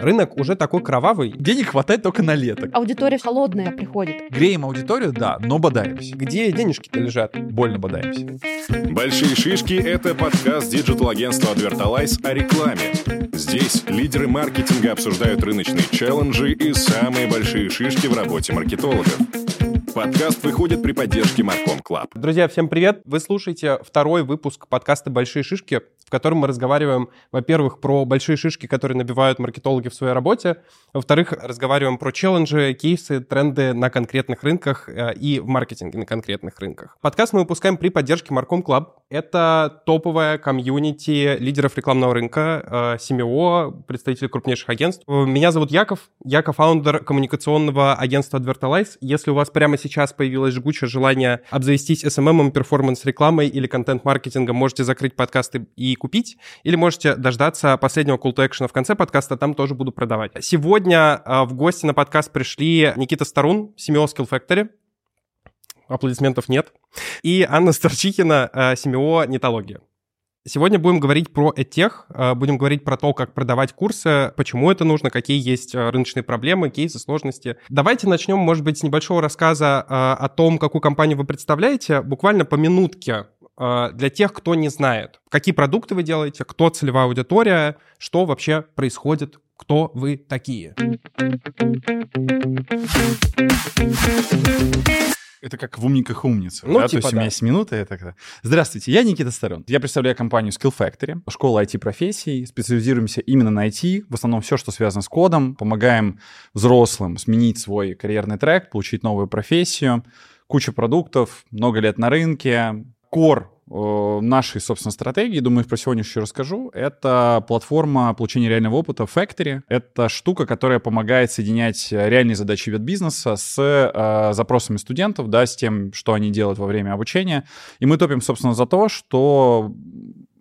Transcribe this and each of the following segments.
Рынок уже такой кровавый. Денег хватает только на лето. Аудитория холодная приходит. Греем аудиторию, да, но бодаемся. Где денежки-то лежат? Больно бодаемся. Большие шишки – это подкаст digital-агентства Advertalize о рекламе. Здесь лидеры маркетинга обсуждают рыночные челленджи и самые большие шишки в работе маркетологов. Подкаст выходит при поддержке Марком Клаб. Друзья, всем привет! Вы слушаете второй выпуск подкаста «Большие шишки», в котором мы разговариваем, во-первых, про большие шишки, которые набивают маркетологи в своей работе, во-вторых, разговариваем про челленджи, кейсы, тренды на конкретных рынках э, и в маркетинге на конкретных рынках. Подкаст мы выпускаем при поддержке MarCom Club. Это топовая комьюнити лидеров рекламного рынка, э, CMO, представители крупнейших агентств. Меня зовут Яков, я co-founder коммуникационного агентства Advertalize. Если у вас прямо сейчас появилось жгучее желание обзавестись SMM, performance-рекламой или контент-маркетингом, можете закрыть подкасты и купить, или можете дождаться последнего call to action в конце подкаста, там тоже буду продавать. Сегодня э, в гости на подкаст пришли Никита Старун, CMO Skillfactory, аплодисментов нет, и Анна Старчихина, э, Семио Нетология. Сегодня будем говорить про этех, э, будем говорить про то, как продавать курсы, почему это нужно, какие есть рыночные проблемы, кейсы, сложности. Давайте начнем, может быть, с небольшого рассказа о том, какую компанию вы представляете, буквально по минутке для тех, кто не знает, какие продукты вы делаете, кто целевая аудитория, что вообще происходит, кто вы такие. Это как в умниках умница. Ну, да? типа, То есть да. у меня есть минута. Я так... Здравствуйте, я Никита Сторон. Я представляю компанию Skill Factory, школа IT-профессий. Специализируемся именно на IT. В основном все, что связано с кодом. Помогаем взрослым сменить свой карьерный трек, получить новую профессию. Куча продуктов, много лет на рынке. Кор э, нашей, собственно, стратегии, думаю, про сегодня еще расскажу, это платформа получения реального опыта Factory. Это штука, которая помогает соединять реальные задачи веб-бизнеса с э, запросами студентов, да, с тем, что они делают во время обучения. И мы топим, собственно, за то, что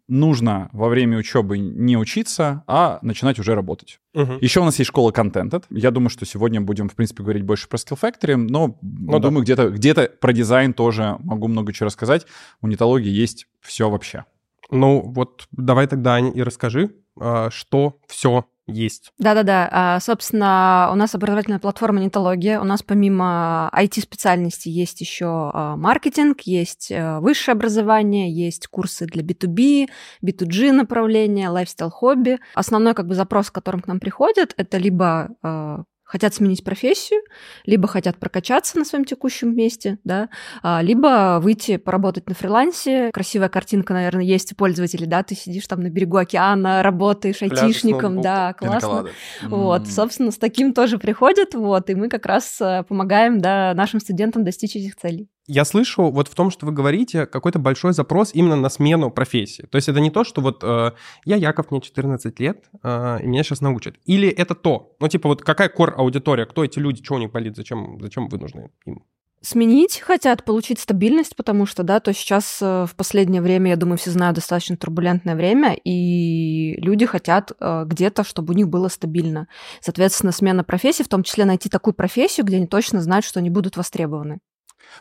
нужно во время учебы не учиться, а начинать уже работать. Угу. Еще у нас есть школа Contented. Я думаю, что сегодня будем, в принципе, говорить больше про Skill Factory, но ну, думаю, да. где-то где про дизайн тоже могу много чего рассказать. У нетологии есть все вообще. Ну вот давай тогда, Аня, и расскажи, а, что все есть. Да-да-да. А, собственно, у нас образовательная платформа Нетология. У нас помимо IT-специальности есть еще а, маркетинг, есть а, высшее образование, есть курсы для B2B, B2G направления, лайфстайл-хобби. Основной как бы запрос, которым к нам приходят, это либо хотят сменить профессию, либо хотят прокачаться на своем текущем месте, да, а, либо выйти поработать на фрилансе. Красивая картинка, наверное, есть у пользователей, да, ты сидишь там на берегу океана, работаешь Пляж айтишником, да, классно. Вот, собственно, с таким тоже приходят, вот, и мы как раз э, помогаем, да, нашим студентам достичь этих целей я слышу вот в том, что вы говорите, какой-то большой запрос именно на смену профессии. То есть это не то, что вот э, я Яков, мне 14 лет, э, и меня сейчас научат. Или это то. Ну, типа вот какая кор-аудитория, кто эти люди, что у них болит, зачем, зачем вы нужны им? Сменить хотят, получить стабильность, потому что, да, то сейчас э, в последнее время, я думаю, все знают, достаточно турбулентное время, и люди хотят э, где-то, чтобы у них было стабильно. Соответственно, смена профессии, в том числе найти такую профессию, где они точно знают, что они будут востребованы.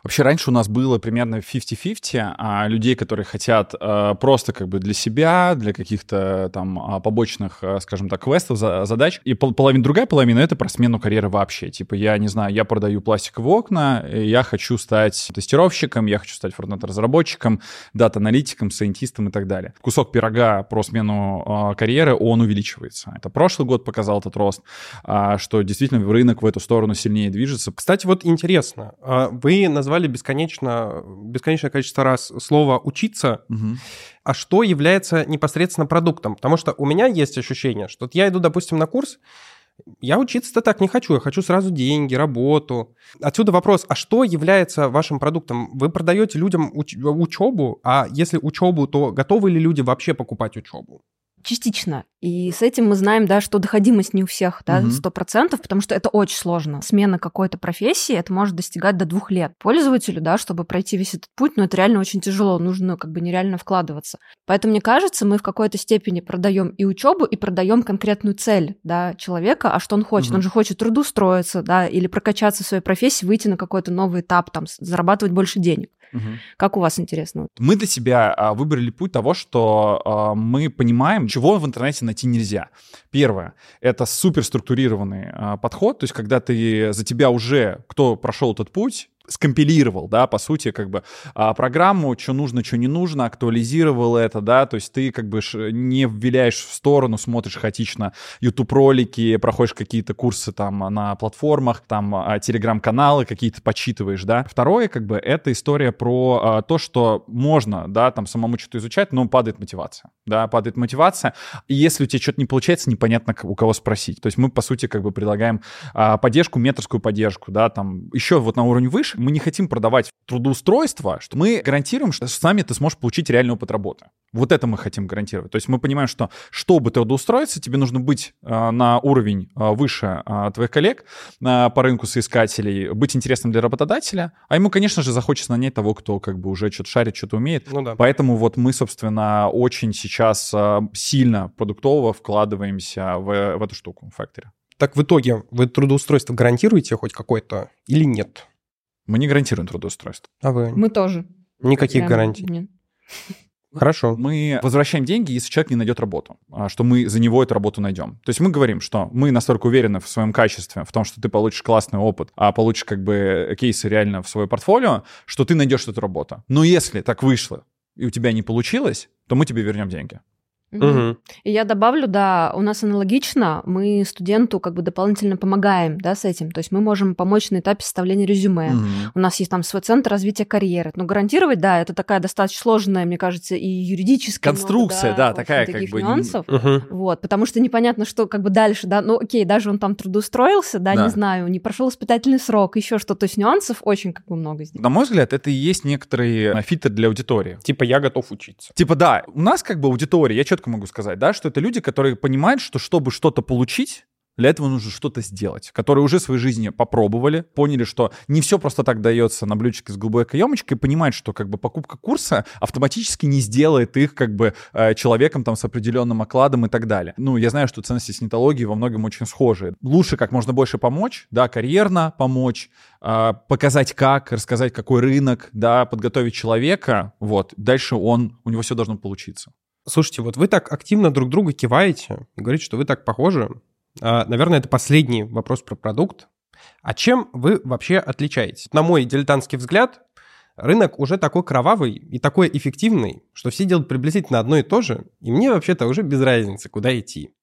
Вообще раньше у нас было примерно 50-50 а, людей, которые хотят а, просто как бы для себя, для каких-то там а, побочных, а, скажем так, квестов, за, задач. И пол, половина, другая половина — это про смену карьеры вообще. Типа я, не знаю, я продаю пластиковые окна, я хочу стать тестировщиком, я хочу стать фронтенд-разработчиком, дата-аналитиком, сайентистом и так далее. Кусок пирога про смену а, карьеры, он увеличивается. Это прошлый год показал этот рост, а, что действительно рынок в эту сторону сильнее движется. Кстати, вот интересно, а вы назвали бесконечно, бесконечное количество раз слово «учиться», угу. а что является непосредственно продуктом? Потому что у меня есть ощущение, что я иду, допустим, на курс, я учиться-то так не хочу, я хочу сразу деньги, работу. Отсюда вопрос, а что является вашим продуктом? Вы продаете людям уч- учебу, а если учебу, то готовы ли люди вообще покупать учебу? Частично. И с этим мы знаем, да, что доходимость не у всех, да, сто процентов, потому что это очень сложно. Смена какой-то профессии, это может достигать до двух лет. Пользователю, да, чтобы пройти весь этот путь, но это реально очень тяжело, нужно как бы нереально вкладываться. Поэтому, мне кажется, мы в какой-то степени продаем и учебу, и продаем конкретную цель, да, человека, а что он хочет. Угу. Он же хочет трудоустроиться, да, или прокачаться в своей профессии, выйти на какой-то новый этап, там, зарабатывать больше денег. Угу. Как у вас интересно? Мы для себя а, выбрали путь того, что а, мы понимаем, чего в интернете найти нельзя. Первое — это суперструктурированный а, подход, то есть когда ты за тебя уже, кто прошел этот путь, скомпилировал, да, по сути, как бы а, программу, что нужно, что не нужно, актуализировал это, да, то есть ты как бы не виляешь в сторону, смотришь хаотично YouTube-ролики, проходишь какие-то курсы там на платформах, там а, телеграм-каналы какие-то почитываешь, да. Второе, как бы, это история про а, то, что можно, да, там самому что-то изучать, но падает мотивация, да, падает мотивация, и если у тебя что-то не получается, непонятно у кого спросить. То есть мы, по сути, как бы предлагаем а, поддержку, менторскую поддержку, да, там еще вот на уровне выше, мы не хотим продавать трудоустройство, что мы гарантируем, что сами ты сможешь получить реальный опыт работы. Вот это мы хотим гарантировать. То есть мы понимаем, что чтобы трудоустроиться, тебе нужно быть э, на уровень э, выше э, твоих коллег э, по рынку соискателей, быть интересным для работодателя, а ему, конечно же, захочется нанять того, кто как бы уже что-то шарит, что-то умеет. Ну, да. Поэтому вот мы, собственно, очень сейчас э, сильно продуктово вкладываемся в, в эту штуку, в Factory. Так в итоге вы трудоустройство гарантируете хоть какое-то или нет? Мы не гарантируем трудоустройство. А вы? Мы тоже. Никаких Прям гарантий? Нет. Хорошо. Мы возвращаем деньги, если человек не найдет работу, а что мы за него эту работу найдем. То есть мы говорим, что мы настолько уверены в своем качестве, в том, что ты получишь классный опыт, а получишь как бы кейсы реально в свое портфолио, что ты найдешь эту работу. Но если так вышло, и у тебя не получилось, то мы тебе вернем деньги. Угу. И я добавлю, да, у нас аналогично, мы студенту как бы дополнительно помогаем, да, с этим. То есть мы можем помочь на этапе составления резюме. Угу. У нас есть там свой центр развития карьеры. Но гарантировать, да, это такая достаточно сложная, мне кажется, и юридическая конструкция, много, да, да такая как бы нюансов. Угу. Вот, потому что непонятно, что как бы дальше, да. Ну, окей, даже он там трудоустроился, да, да. не знаю, не прошел испытательный срок, еще что-то. То есть нюансов очень как бы много здесь. На мой взгляд, это и есть некоторые э, фильтры для аудитории. Типа я готов учиться. Типа да, у нас как бы аудитория, я четко могу сказать, да, что это люди, которые понимают, что чтобы что-то получить, для этого нужно что-то сделать, которые уже в своей жизни попробовали, поняли, что не все просто так дается на блюдечке с голубой каемочкой, и понимают, что как бы покупка курса автоматически не сделает их как бы э, человеком там с определенным окладом и так далее. Ну, я знаю, что ценности синтологии во многом очень схожи. Лучше как можно больше помочь, да, карьерно помочь, э, показать как, рассказать какой рынок, да, подготовить человека, вот, дальше он, у него все должно получиться. Слушайте, вот вы так активно друг друга киваете и говорите, что вы так похожи. А, наверное, это последний вопрос про продукт. А чем вы вообще отличаетесь? На мой дилетантский взгляд, рынок уже такой кровавый и такой эффективный, что все делают приблизительно одно и то же, и мне вообще-то уже без разницы, куда идти.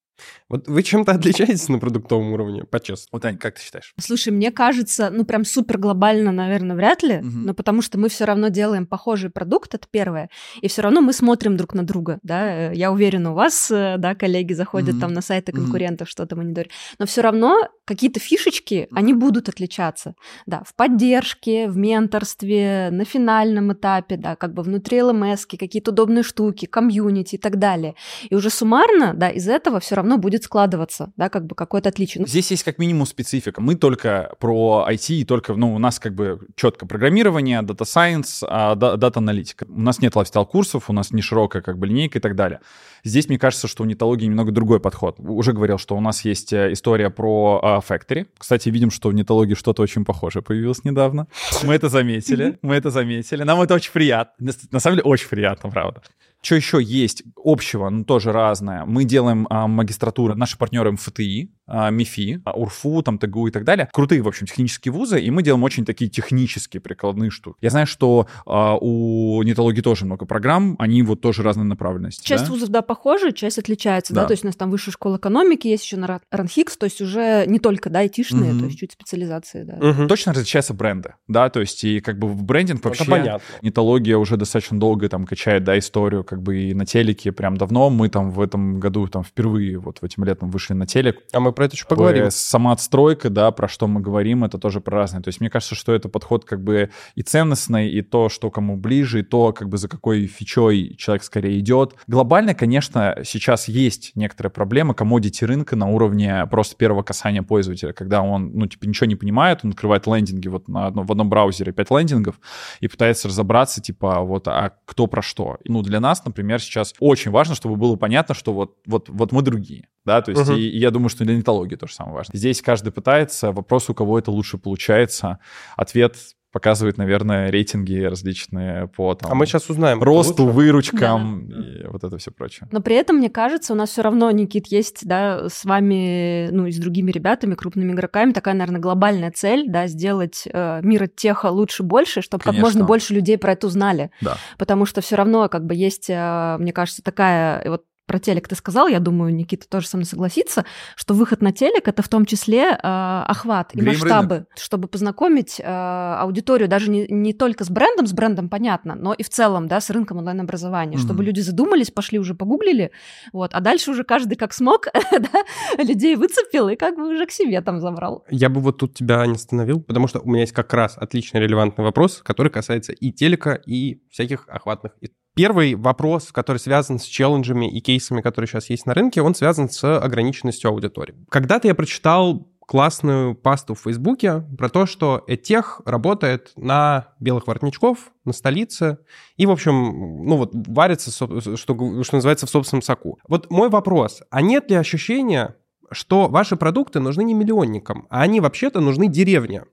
Вот вы чем-то отличаетесь на продуктовом уровне, по-честному? Вот, Ань, как ты считаешь? Слушай, мне кажется, ну прям супер глобально, наверное, вряд ли, угу. но потому что мы все равно делаем похожий продукт, это первое, и все равно мы смотрим друг на друга, да, я уверена, у вас, э, да, коллеги заходят угу. там на сайты конкурентов, угу. что-то мониторят, но все равно какие-то фишечки, они будут отличаться, да, в поддержке, в менторстве, на финальном этапе, да, как бы внутри LMS, какие-то удобные штуки, комьюнити и так далее, и уже суммарно, да, из этого все равно будет складываться, да, как бы какое-то отличие. Ну, Здесь есть как минимум специфика. Мы только про IT, и только, ну, у нас как бы четко программирование, Data Science, а, data аналитика. У нас нет лайфстайл курсов, у нас не широкая как бы линейка и так далее. Здесь, мне кажется, что у нетологии немного другой подход. Уже говорил, что у нас есть э, история про uh, Factory. Кстати, видим, что в нетологии что-то очень похожее появилось недавно. Мы это заметили, мы это заметили. Нам это очень приятно. На самом деле, очень приятно, правда. Что еще есть общего, но тоже разное? Мы делаем а, магистратуру, наши партнеры МФТИ, МИФИ, а, УРФУ, там, ТГУ и так далее. Крутые, в общем, технические вузы, и мы делаем очень такие технические прикладные штуки. Я знаю, что а, у нетологии тоже много программ, они вот тоже разной направленности. Часть да? вузов, да, похожи, часть отличается, да. да, то есть у нас там высшая школа экономики, есть еще на РАНХИКС, то есть уже не только, да, айтишные, угу. то есть чуть специализации, да. Угу. Точно различаются бренды, да, то есть и как бы в брендинг вообще... Это понятно. Нетология уже достаточно долго там качает, да, историю как бы и на телеке прям давно. Мы там в этом году там впервые вот в этим летом вышли на телек. А мы про это еще поговорим. Сама отстройка, да, про что мы говорим, это тоже про разное. То есть мне кажется, что это подход как бы и ценностный, и то, что кому ближе, и то, как бы за какой фичой человек скорее идет. Глобально, конечно, сейчас есть некоторые проблемы комодити рынка на уровне просто первого касания пользователя, когда он, ну, типа, ничего не понимает, он открывает лендинги вот на одном, в одном браузере 5 лендингов и пытается разобраться, типа, вот, а кто про что. Ну, для нас, например, сейчас очень важно, чтобы было понятно, что вот, вот, вот мы другие, да, то есть uh-huh. и, и я думаю, что для нетологии тоже самое важное. Здесь каждый пытается, вопрос, у кого это лучше получается, ответ показывает, наверное, рейтинги различные по там, А мы сейчас узнаем. росту, лучше. выручкам и вот это все прочее. Но при этом, мне кажется, у нас все равно, Никит, есть, да, с вами, ну, и с другими ребятами, крупными игроками, такая, наверное, глобальная цель, да, сделать э, мир от теха лучше больше, чтобы как можно больше людей про это узнали. Да. Потому что все равно, как бы, есть, э, мне кажется, такая, вот про телек ты сказал, я думаю, Никита тоже со мной согласится, что выход на телек это в том числе э, охват и Греем масштабы, чтобы познакомить э, аудиторию даже не, не только с брендом, с брендом понятно, но и в целом, да, с рынком онлайн-образования, чтобы Мгм. люди задумались, пошли уже погуглили, вот, а дальше уже каждый как смог, да, людей выцепил и как бы уже к себе там забрал. Я бы вот тут тебя не остановил, потому что у меня есть как раз отличный релевантный вопрос, который касается и телека, и всяких охватных. Первый вопрос, который связан с челленджами и кейсами, которые сейчас есть на рынке, он связан с ограниченностью аудитории. Когда-то я прочитал классную пасту в Фейсбуке про то, что Этех работает на белых воротничков, на столице, и, в общем, ну вот, варится, что, что называется, в собственном соку. Вот мой вопрос, а нет ли ощущения, что ваши продукты нужны не миллионникам, а они вообще-то нужны деревне,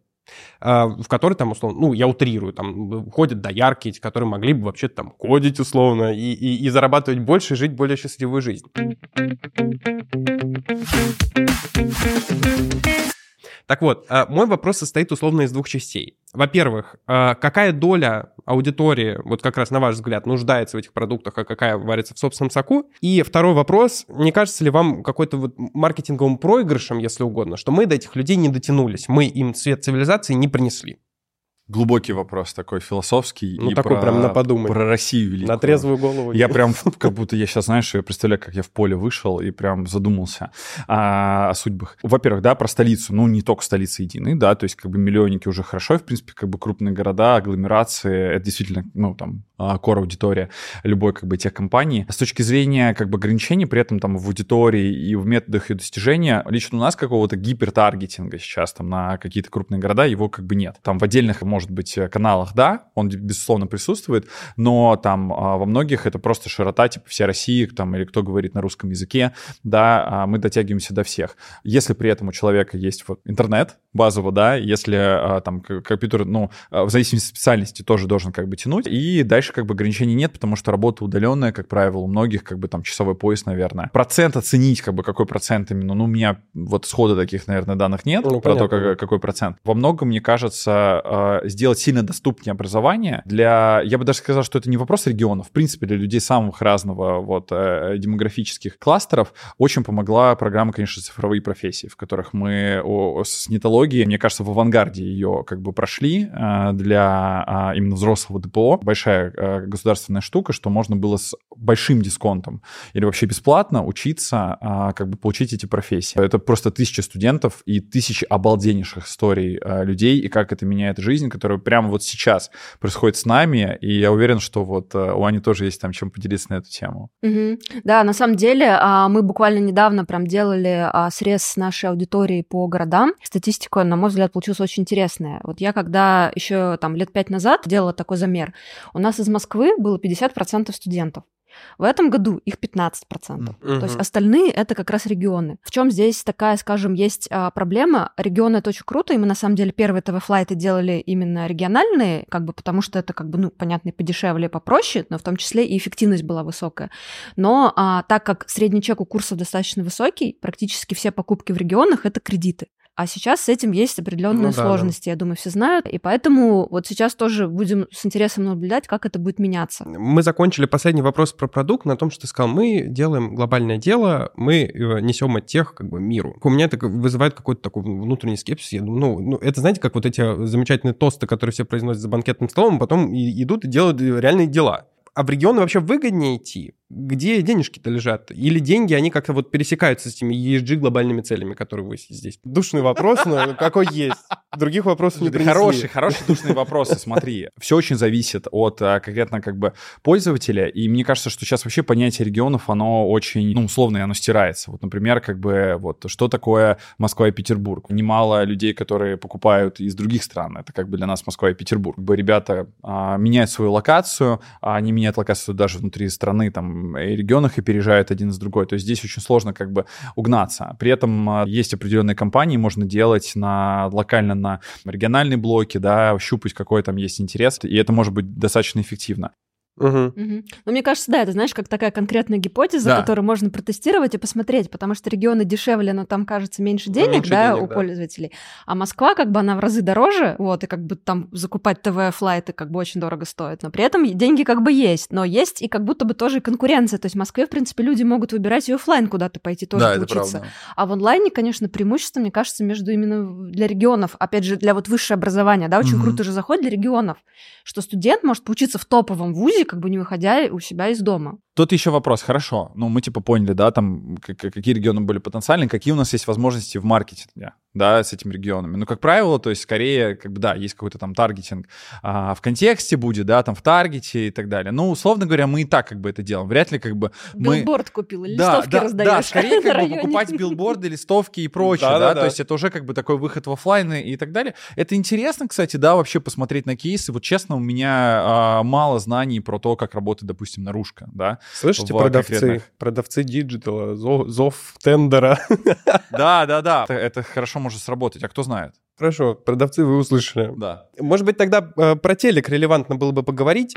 в которой там, условно, ну, я утрирую, там ходят доярки, эти, которые могли бы вообще там кодить условно и, и, и зарабатывать больше, и жить более счастливую жизнь. Так вот, а, мой вопрос состоит условно из двух частей. Во-первых, а, какая доля аудитории, вот как раз на ваш взгляд, нуждается в этих продуктах, а какая варится в собственном соку? И второй вопрос, не кажется ли вам какой-то вот маркетинговым проигрышем, если угодно, что мы до этих людей не дотянулись, мы им цвет цивилизации не принесли? Глубокий вопрос такой философский. Ну, и такой про, прям на подумать. Про Россию великую. На трезвую голову. Я прям, как будто я сейчас, знаешь, я представляю, как я в поле вышел и прям задумался а, о судьбах. Во-первых, да, про столицу, ну, не только столица единой, да, то есть как бы миллионники уже хорошо, и, в принципе, как бы крупные города, агломерации, это действительно, ну, там, кор аудитория любой, как бы, тех компаний. С точки зрения, как бы, ограничений, при этом там в аудитории и в методах ее достижения, лично у нас какого-то гипертаргетинга сейчас там на какие-то крупные города его как бы нет. Там в отдельных, может быть, каналах, да, он, безусловно, присутствует, но там а, во многих это просто широта, типа, вся России, там, или кто говорит на русском языке, да, а мы дотягиваемся до всех. Если при этом у человека есть вот интернет базово, да, если а, там компьютер, ну, а, в зависимости от специальности тоже должен как бы тянуть, и дальше как бы ограничений нет, потому что работа удаленная, как правило, у многих как бы там часовой пояс, наверное. Процент оценить, как бы какой процент именно, ну, у меня вот схода таких, наверное, данных нет Ну, про то, понятно. как- какой процент. Во многом, мне кажется, э, сделать сильно доступнее образование для, я бы даже сказал, что это не вопрос регионов, в принципе, для людей самых разного вот э, демографических кластеров очень помогла программа, конечно, цифровые профессии, в которых мы о- с нетологией, мне кажется, в авангарде ее как бы прошли э, для а, именно взрослого ДПО. Большая государственная штука, что можно было с большим дисконтом или вообще бесплатно учиться, а, как бы получить эти профессии. Это просто тысячи студентов и тысячи обалденнейших историй а, людей, и как это меняет жизнь, которая прямо вот сейчас происходит с нами, и я уверен, что вот а, у Ани тоже есть там чем поделиться на эту тему. Мгм. Да, на самом деле а, мы буквально недавно прям делали а, срез с нашей аудитории по городам. Статистика, на мой взгляд, получилась очень интересная. Вот я когда еще там лет пять назад делала такой замер, у нас из Москвы было 50% студентов. В этом году их 15%. То есть остальные это как раз регионы. В чем здесь такая, скажем, есть а, проблема? Регионы это очень круто, и мы на самом деле первые ТВ-флайты делали именно региональные, как бы потому что это как бы, ну, понятно, подешевле, и попроще, но в том числе и эффективность была высокая. Но а, так как средний чек у курсов достаточно высокий, практически все покупки в регионах это кредиты. А сейчас с этим есть определенные Ну да, да. сложности, я думаю, все знают. И поэтому вот сейчас тоже будем с интересом наблюдать, как это будет меняться. Мы закончили последний вопрос про продукт на том, что ты сказал, мы делаем глобальное дело, мы э, несем от тех как бы миру. У меня это вызывает какой-то такой внутренний скепсис. Я думаю, ну, ну, это знаете, как вот эти замечательные тосты, которые все произносят за банкетным столом, а потом и- идут и делают реальные дела. А в регионы вообще выгоднее идти? Где денежки-то лежат? Или деньги, они как-то вот пересекаются с этими ESG глобальными целями, которые вы здесь? Душный вопрос, но какой есть. Других вопросов не принесли. Хорошие, хорошие душные вопросы, смотри. Все очень зависит от а, конкретно как бы пользователя, и мне кажется, что сейчас вообще понятие регионов, оно очень, ну, условно, оно стирается. Вот, например, как бы вот что такое Москва и Петербург? Немало людей, которые покупают из других стран, это как бы для нас Москва и Петербург. Как бы ребята а, меняют свою локацию, а они меняют локацию даже внутри страны, там, регионах опережают один с другой. То есть здесь очень сложно как бы угнаться. При этом а, есть определенные компании, можно делать на локально на региональные блоки, да, щупать какой там есть интерес, и это может быть достаточно эффективно. Угу. Ну, мне кажется, да, это, знаешь, как такая конкретная гипотеза, Да. которую можно протестировать и посмотреть, потому что регионы дешевле, но там, кажется, меньше денег, меньше да, денег, у да. пользователей. А Москва, как бы, она в разы дороже, вот, и как бы там закупать ТВ-флайты как бы очень дорого стоит. Но при этом деньги как бы есть, но есть и как будто бы тоже конкуренция. То есть в Москве, в принципе, люди могут выбирать и оффлайн куда-то пойти тоже поучиться. А в онлайне, конечно, преимущество, мне кажется, между именно для регионов, опять же, для вот высшее образование, да, очень Мгм. круто же заходит для регионов, что студент может поучиться в топовом вузе, как бы не выходя у себя из дома. Тут еще вопрос, хорошо, ну мы типа поняли, да, там какие регионы были потенциальны, какие у нас есть возможности в маркетинге, да, с этими регионами. Ну, как правило, то есть скорее, как бы, да, есть какой-то там таргетинг а, в контексте будет, да, там в таргете и так далее. Ну, условно говоря, мы и так как бы это делаем. Вряд ли как бы мы... Билборд купил, Да, листовки да, раздаешь да, скорее как бы покупать билборды, листовки и прочее, да, то есть это уже как бы такой выход в оффлайн и так далее. Это интересно, кстати, да, вообще посмотреть на кейсы. Вот честно, у меня а, мало знаний про то, как работает, допустим, наружка, да. Слышите, продавцы, продавцы диджитала, зов, зов тендера. Да, да, да. Это, это хорошо может сработать. А кто знает? Хорошо, продавцы вы услышали. Да. Может быть, тогда э, про телек релевантно было бы поговорить?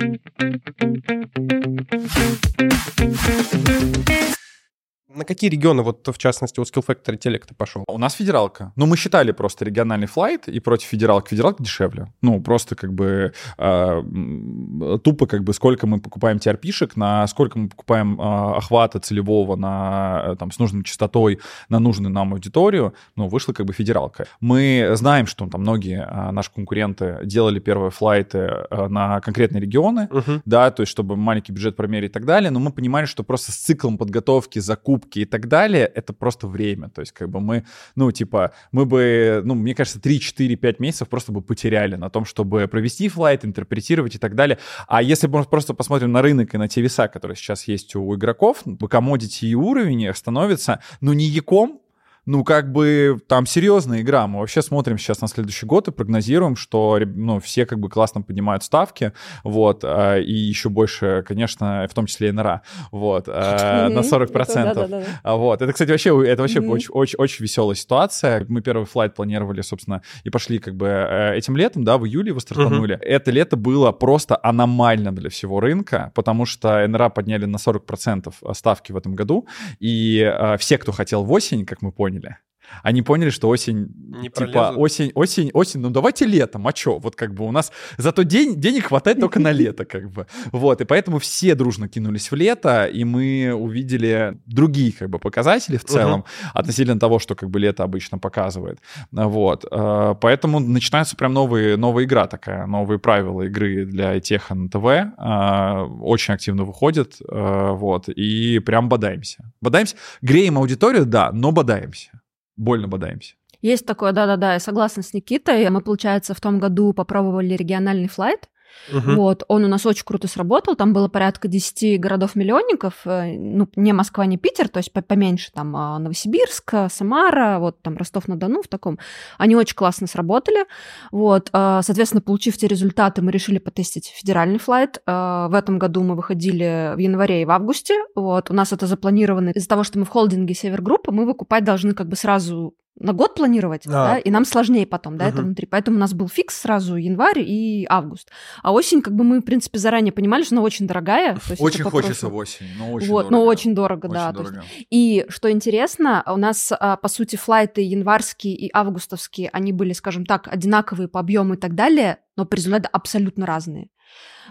На какие регионы, вот в частности, у Skill Factory телек-то пошел? У нас федералка. Ну, мы считали просто региональный флайт, и против федералки. Федералка дешевле. Ну, просто как бы м, тупо как бы сколько мы покупаем TRP-шек, на сколько мы покупаем а, охвата целевого на, э, там, с нужной частотой на нужную нам аудиторию, ну, вышла как бы федералка. Мы знаем, что там многие а, наши конкуренты делали первые флайты а, на конкретные регионы, Мгм. да, то есть чтобы маленький бюджет промерить и так далее, но мы понимали, что просто с циклом подготовки, закупки и так далее, это просто время, то есть как бы мы, ну, типа, мы бы, ну, мне кажется, 3-4-5 месяцев просто бы потеряли на том, чтобы провести флайт, интерпретировать и так далее, а если мы просто посмотрим на рынок и на те веса, которые сейчас есть у игроков, по commodity и уровень становится, ну, не яком, ну, как бы там серьезная игра. Мы вообще смотрим сейчас на следующий год и прогнозируем, что ну, все как бы классно поднимают ставки, вот, а, и еще больше, конечно, в том числе и НРА, вот, а, на Мгм. 40%. Это да-да-да. А Вот. Это, кстати, вообще, это вообще Мгм. очень, очень, очень веселая ситуация. Мы первый флайт планировали, собственно, и пошли как бы э, этим летом, да, в июле его стартанули. Это лето было просто аномально для всего рынка, потому что НРА подняли на 40% ставки в этом году, и э, все, кто хотел в осень, как мы поняли, Vanille. Они поняли, что осень, Не типа, пролезут. осень, осень, осень, ну давайте летом, а чё? Вот как бы у нас зато день, денег хватает только на лето, как бы. Вот, и поэтому все дружно кинулись в лето, и мы увидели другие, как бы, показатели в целом относительно того, что, как бы, лето обычно показывает. Вот, э, поэтому начинается прям новые, новая игра такая, новые правила игры для теха на ТВ, э, очень активно выходит, э, вот, и прям бодаемся. Бодаемся, греем аудиторию, да, но бодаемся. Больно бодаемся. Есть такое, да-да-да, я согласна с Никитой. Мы, получается, в том году попробовали региональный флайт. Мгм. Вот, он у нас очень круто сработал. Там было порядка 10 городов-миллионников. э, Ну, не Москва, не Питер, то есть по- поменьше. Там а, Новосибирск, Самара, вот там Ростов-на-Дону в таком. Они очень классно сработали. Вот, а, соответственно, получив те результаты, мы решили потестить федеральный флайт. А, В этом году мы выходили в январе и в августе. Вот, у нас это запланировано. Из-за того, что мы в холдинге Север Группы, мы выкупать должны как бы сразу на год планировать, А. да, и нам сложнее потом, да, это Мгм. внутри. Поэтому у нас был фикс сразу январь и август. А осень, как бы мы, в принципе, заранее понимали, что она очень дорогая. то есть это Очень хочется в осень, но очень вот, дорого. но очень дорого, Очень да. то есть. дорого. И что интересно, у нас, а, по сути, флайты январские и августовские, они были, скажем так, одинаковые по объему и так далее, но по результату абсолютно разные.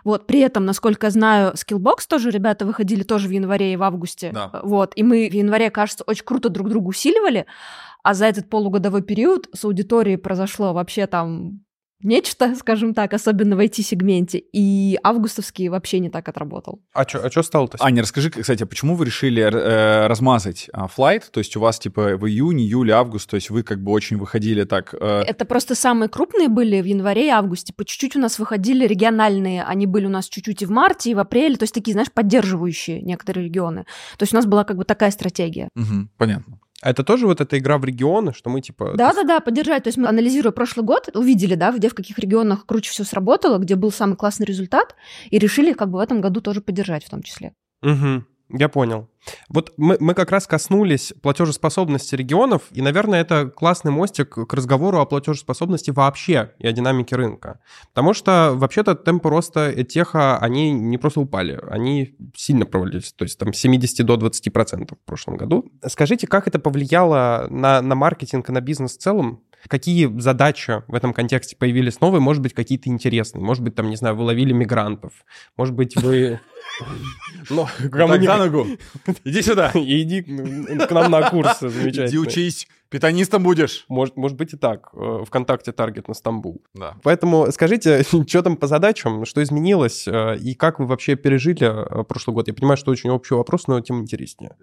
Вот, при этом, насколько я знаю, Skillbox тоже ребята выходили тоже в январе и в августе. Да. Вот, и мы в январе, кажется, очень круто друг друга усиливали, а за этот полугодовой период с аудиторией произошло вообще там нечто, скажем так, особенно в IT-сегменте, и августовский вообще не так отработал. А что а чё стало-то? Аня, расскажи, кстати, почему вы решили э, размазать а, флайт? То есть у вас типа в июне, июле, август, то есть вы как бы очень выходили так... э, Это просто самые крупные были в январе и августе. По чуть-чуть у нас выходили региональные. Они были у нас чуть-чуть и в марте, и в апреле. То есть такие, знаешь, поддерживающие некоторые регионы. То есть у нас была как бы такая стратегия. мгм, понятно. А это тоже вот эта игра в регионы, что мы типа... Да-да-да, поддержать. То есть мы, анализируя прошлый год, увидели, да, где в каких регионах круче все сработало, где был самый классный результат, и решили как бы в этом году тоже поддержать в том числе. Мгм. Я понял. Вот мы, мы как раз коснулись платежеспособности регионов, и, наверное, это классный мостик к разговору о платежеспособности вообще и о динамике рынка. Потому что, вообще-то, темпы роста теха, они не просто упали, они сильно провалились, то есть там с 70 до 20% в прошлом году. Скажите, как это повлияло на, на маркетинг и на бизнес в целом? Какие задачи в этом контексте появились новые? Может быть, какие-то интересные? Может быть, там, не знаю, вы ловили мигрантов? Может быть, вы... Ну, кому не... ногу. Иди сюда. Иди к нам на курсы, замечательно. Иди учись. Питанистом будешь. Может, может быть и так. Э, Вконтакте таргет на Стамбул. Да. Поэтому скажите, что там по задачам, что изменилось, э, и как вы вообще пережили э, прошлый год? Я понимаю, что очень общий вопрос, но тем интереснее.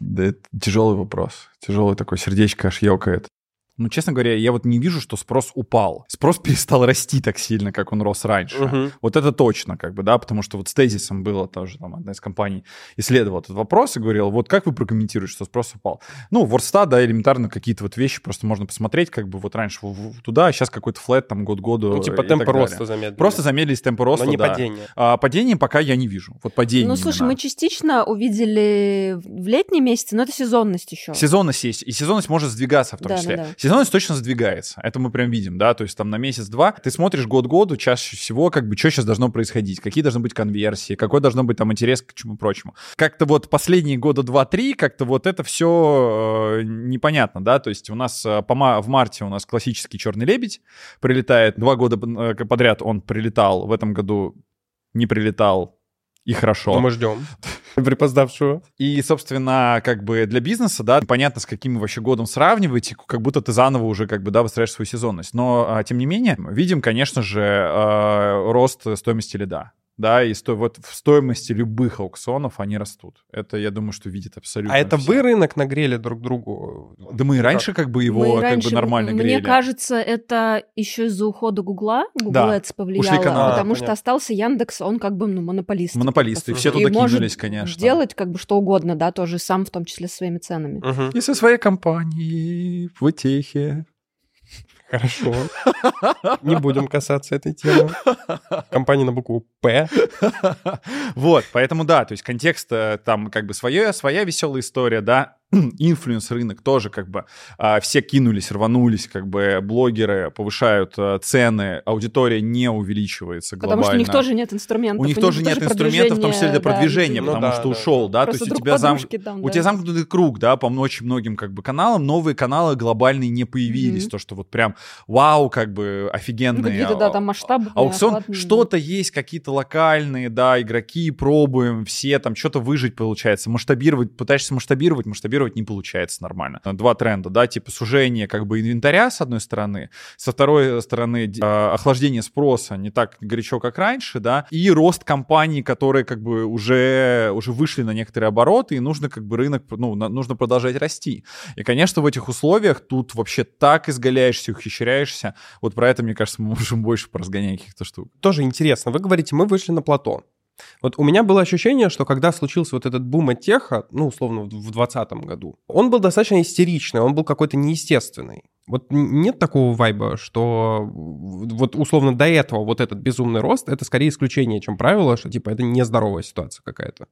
Да это тяжелый вопрос. Тяжелый такой, сердечко аж ёкает. Ну, честно говоря, я вот не вижу, что спрос упал. Спрос перестал расти так сильно, как он рос раньше. Мгм. Вот это точно, как бы, да, потому что вот с тезисом было тоже, там, одна из компаний исследовала этот вопрос и говорила, вот как вы прокомментируете, что спрос упал? Ну, Ворста, да, элементарно какие-то вот вещи просто можно посмотреть, как бы вот раньше туда, а сейчас какой-то флет, там, год к году Ну, типа далее. роста замедлили. Просто замедлились темпы роста, Но не да. падение. А, падение пока я не вижу. Вот падение Ну, слушай, именно. мы частично увидели в летние месяцы, но это сезонность еще. Сезонность есть, и сезонность может сдвигаться в том Да, числе. да, да. Сезонность точно сдвигается, это мы прям видим, да, то есть там на месяц-два ты смотришь год к году, чаще всего как бы что сейчас должно происходить, какие должны быть конверсии, какой должно быть там интерес к чему прочему. Как-то вот последние года два-три, как-то вот это все непонятно, да, то есть у нас э, по в марте у нас классический черный лебедь прилетает, два года э, подряд он прилетал, в этом году не прилетал, и хорошо. Но мы ждем припоздавшего. И, собственно, как бы для бизнеса, да, понятно, с каким вы вообще годом сравниваете, как будто ты заново уже, как бы, да, выстраиваешь свою сезонность. Но, а, тем не менее, видим, конечно же, а, рост стоимости лида. Да, и сто, вот в стоимости любых аукционов они растут. Это, я думаю, что видит абсолютно А это все. вы рынок нагрели друг другу? Да мы и раньше как бы его Мы как раньше- бы нормально Мне грели. кажется, это еще из-за ухода Гугла. Google Да. Ads повлияло, Ушли каналы. потому А, что понятно. остался Яндекс, он как бы ну, монополист. Монополисты, и все туда И может кинулись, конечно. делать как бы что угодно, да, тоже сам в том числе своими ценами. Мгм. И со своей компанией в EdTech. Хорошо. Не будем касаться этой темы. Компания на букву «П». Вот, поэтому да, то есть контекст э, там как бы своя, своя веселая история, да, инфлюенс рынок тоже как бы а, все кинулись, рванулись, как бы блогеры повышают а, цены, аудитория не увеличивается глобально. Потому что у них тоже нет инструментов. У них у тоже нет инструментов, в том числе для продвижения, Ну потому да, что да. ушел, да, то есть у тебя, зам- там, у да. тебя замкнутый круг, да, по очень многим как бы каналам, новые каналы глобальные не появились, Мгм. то, что вот прям вау, как бы Ну, офигенные. Какие-то, да, там масштабы. Аукцион, охватные. что-то есть, какие-то локальные, да, игроки, пробуем, все там что-то выжить получается, масштабировать, пытаешься масштабировать, масштабировать не получается нормально. Два тренда, да, типа сужение как бы инвентаря с одной стороны, со второй стороны д- а, охлаждение спроса не так горячо, как раньше, да, и рост компаний, которые как бы уже, уже вышли на некоторые обороты, и нужно как бы рынок, ну, на- нужно продолжать расти. И, конечно, в этих условиях тут вообще так изгаляешься, ухищряешься. Вот про это, мне кажется, мы можем больше поразгонять каких-то штук. Тоже интересно. Вы говорите, мы вышли на плато. Вот у меня было ощущение, что когда случился вот этот бум от теха, ну, условно, в 2020 году, он был достаточно истеричный, он был какой-то неестественный. Вот нет такого вайба, что вот условно до этого вот этот безумный рост, это скорее исключение, чем правило, что типа это нездоровая ситуация какая-то.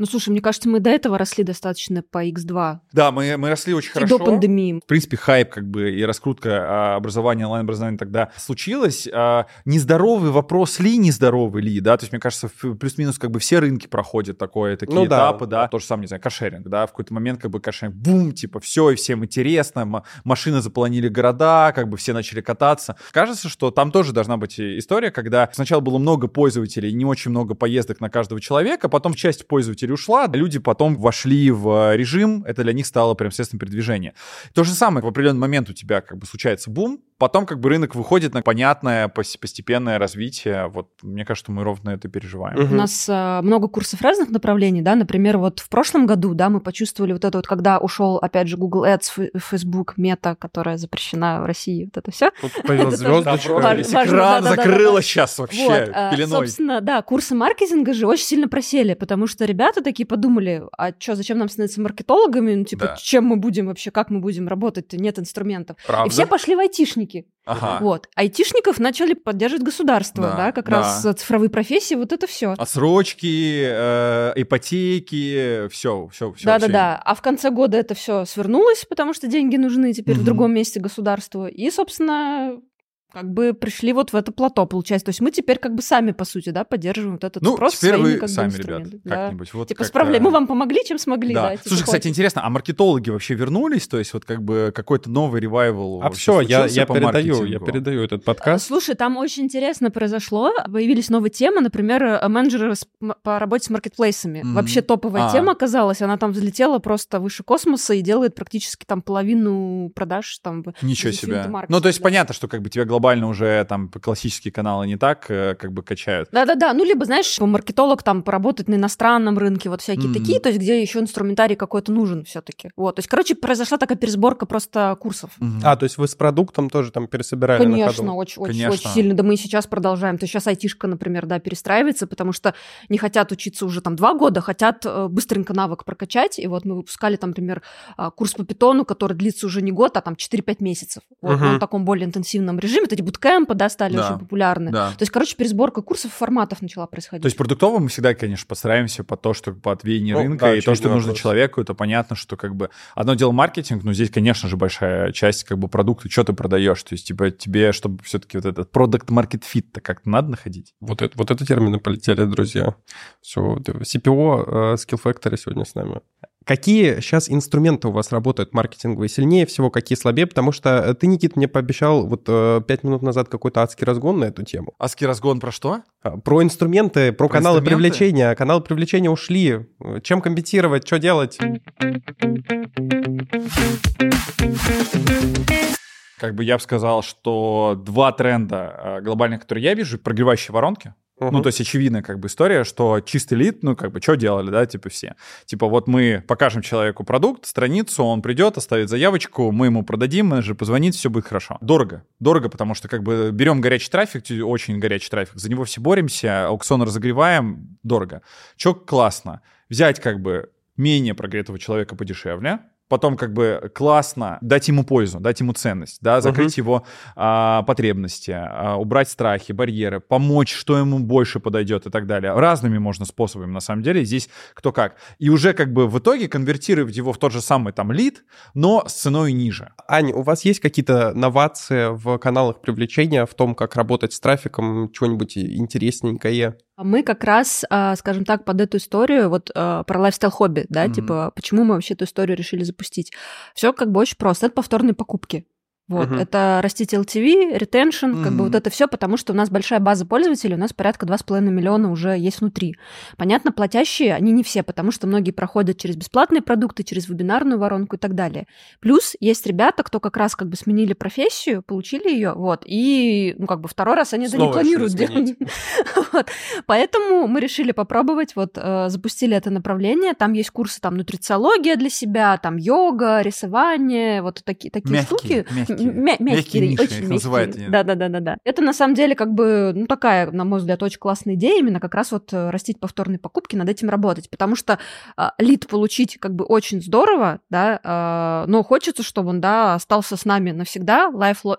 Ну, слушай, мне кажется, мы до этого росли достаточно по X2. Да, мы, мы росли очень И хорошо. до пандемии. В принципе, хайп как бы и раскрутка а, образования, онлайн-образования тогда случилась. А, нездоровый вопрос ли, нездоровый ли, да, то есть, мне кажется, плюс-минус как бы все рынки проходят такое, такие Ну да. этапы, да. То же самое, не знаю, каршеринг, да, в какой-то момент как бы каршеринг, бум, типа, все, и всем интересно, машины заполонили города, как бы все начали кататься. Кажется, что там тоже должна быть история, когда сначала было много пользователей, не очень много поездок на каждого человека, потом часть пользователей ушла, а люди потом вошли в э, режим, это для них стало прям средством передвижения. То же самое, в определенный момент у тебя как бы случается бум, потом как бы рынок выходит на понятное пос- постепенное развитие. Вот мне кажется, мы ровно это переживаем. Мгм. У нас а, много курсов разных направлений, да, например, вот в прошлом году, да, мы почувствовали вот это вот, когда ушел, опять же, Google Ads, Facebook, Мета, которая запрещена в России, вот это все. Тут появилась звездочка. экран закрыло сейчас вообще Вот, а, пеленой. собственно, да, курсы маркетинга же очень сильно просели, потому что ребята ребята такие подумали, а что, зачем нам становиться маркетологами? Ну, типа, Да. чем мы будем вообще, как мы будем работать-то, нет инструментов. Правда? И все пошли в айтишники. Ага. Вот. Айтишников начали поддерживать государство, Да, да, как да. раз цифровые профессии, вот это все. Отсрочки, э, ипотеки, все, все, все. Да-да-да. А в конце года это все свернулось, потому что деньги нужны теперь Мгм. в другом месте государству. И, собственно, как бы пришли вот в это плато, получается. То есть мы теперь как бы сами, по сути, да, поддерживаем вот этот Ну, спрос теперь своими вы как сами, ребят, Да. как-нибудь. Вот Типа как-то- справляем. Мы вам помогли, чем смогли, да. Да. типа, Слушай, кстати, хватит. интересно, а маркетологи вообще вернулись? То есть вот как бы какой-то новый ревайвал А все, я, я по передаю, я маркетингу? передаю этот А, подкаст. Слушай, там очень интересно произошло. Появились новые темы, например, э, менеджеры по работе с маркетплейсами. Мгм. Вообще топовая А. тема оказалась. Она там взлетела просто выше космоса и делает практически там половину продаж там. в- Ничего себе. Ну, то есть да. понятно, что как бы тебя глобально уже там классические каналы не так э, как бы качают. Да-да-да, ну либо, знаешь, маркетолог там поработать на иностранном рынке, вот всякие Мгм. такие, то есть где еще инструментарий какой-то нужен все таки Вот, то есть, короче, произошла такая пересборка просто курсов. Мгм. А, то есть вы с продуктом тоже там пересобирали Конечно, очень, очень, Конечно. очень сильно. Да мы и сейчас продолжаем. То есть сейчас айтишка, например, да, перестраивается, потому что не хотят учиться уже там два года, хотят э, быстренько навык прокачать. И вот мы выпускали там, например, а, курс по питону, который длится уже не год, а там 4-5 месяцев. Вот, но он в таком более интенсивном режиме. Вот эти буткемпы, да, стали Да. очень популярны. Да. То есть, короче, пересборка курсов и форматов начала происходить. То есть продуктово мы всегда, конечно, подстраиваемся под то, что под веяние Ну, рынка да, и то, что очевидный нужно вопрос. человеку, это понятно, что как бы одно дело маркетинг, но здесь, конечно же, большая часть как бы продукта, что ты продаешь, то есть типа тебе, чтобы все-таки вот этот продукт market fit то как-то надо находить. Вот это, вот это термины полетели, друзья. Все, CPO э, Skill Factory сегодня с нами. Какие сейчас инструменты у вас работают маркетинговые сильнее всего, какие слабее? Потому что э, ты, Никит, мне пообещал вот э, пять минут назад какой-то адский разгон на эту тему. Аски разгон про что? А, Про инструменты, про, Про каналы инструменты? привлечения. Каналы привлечения ушли. Чем компенсировать, что делать? Как бы я бы сказал, что два тренда э, глобальных, которые я вижу, прогревающие воронки. Ну, то есть очевидная как бы история, что чистый лид, ну, как бы, что делали, да, типа все. Типа вот мы покажем человеку продукт, страницу, он придет, оставит заявочку, мы ему продадим, менеджер позвонит, все будет хорошо. Дорого. Дорого, потому что как бы берем горячий трафик, очень горячий трафик, за него все боремся, аукцион разогреваем, дорого. Че классно? Взять как бы менее прогретого человека подешевле, потом как бы классно дать ему пользу, дать ему ценность, да, закрыть его а, потребности, а, убрать страхи, барьеры, помочь, что ему больше подойдет и так далее. Разными можно способами, на самом деле, здесь кто как. И уже как бы в итоге конвертировать его в тот же самый там лид, но с ценой ниже. Аня, у вас есть какие-то новации в каналах привлечения, в том, как работать с трафиком, чего-нибудь интересненькое? А Мы как раз, а, скажем так, под эту историю, вот а, про лайфстайл-хобби, да, Мгм. типа, почему мы вообще эту историю решили запустить. Все как бы очень просто. Это повторные покупки. Вот, Мгм. это растить LTV, ретеншн, как бы вот это все, потому что у нас большая база пользователей, у нас порядка 2,5 миллиона уже есть внутри. Понятно, платящие, они не все, потому что многие проходят через бесплатные продукты, через вебинарную воронку и так далее. Плюс есть ребята, кто как раз как бы сменили профессию, получили ее, вот, и, ну, как бы второй раз они это не Снова планируют делать. Вот. Поэтому мы решили попробовать, вот э, запустили это направление. Там есть курсы, там нутрициология для себя, там йога, рисование, вот такие такие Мягкие, штуки. мягкие. М- мя- Мягкие ниши, очень их называют мягкие. они. Да, да, да, да, да. Это на самом деле как бы ну такая, на мой взгляд, очень классная идея именно как раз вот э, растить повторные покупки, над этим работать, потому что а, лид получить как бы очень здорово, да, а, но хочется, чтобы он да остался с нами навсегда, lifelong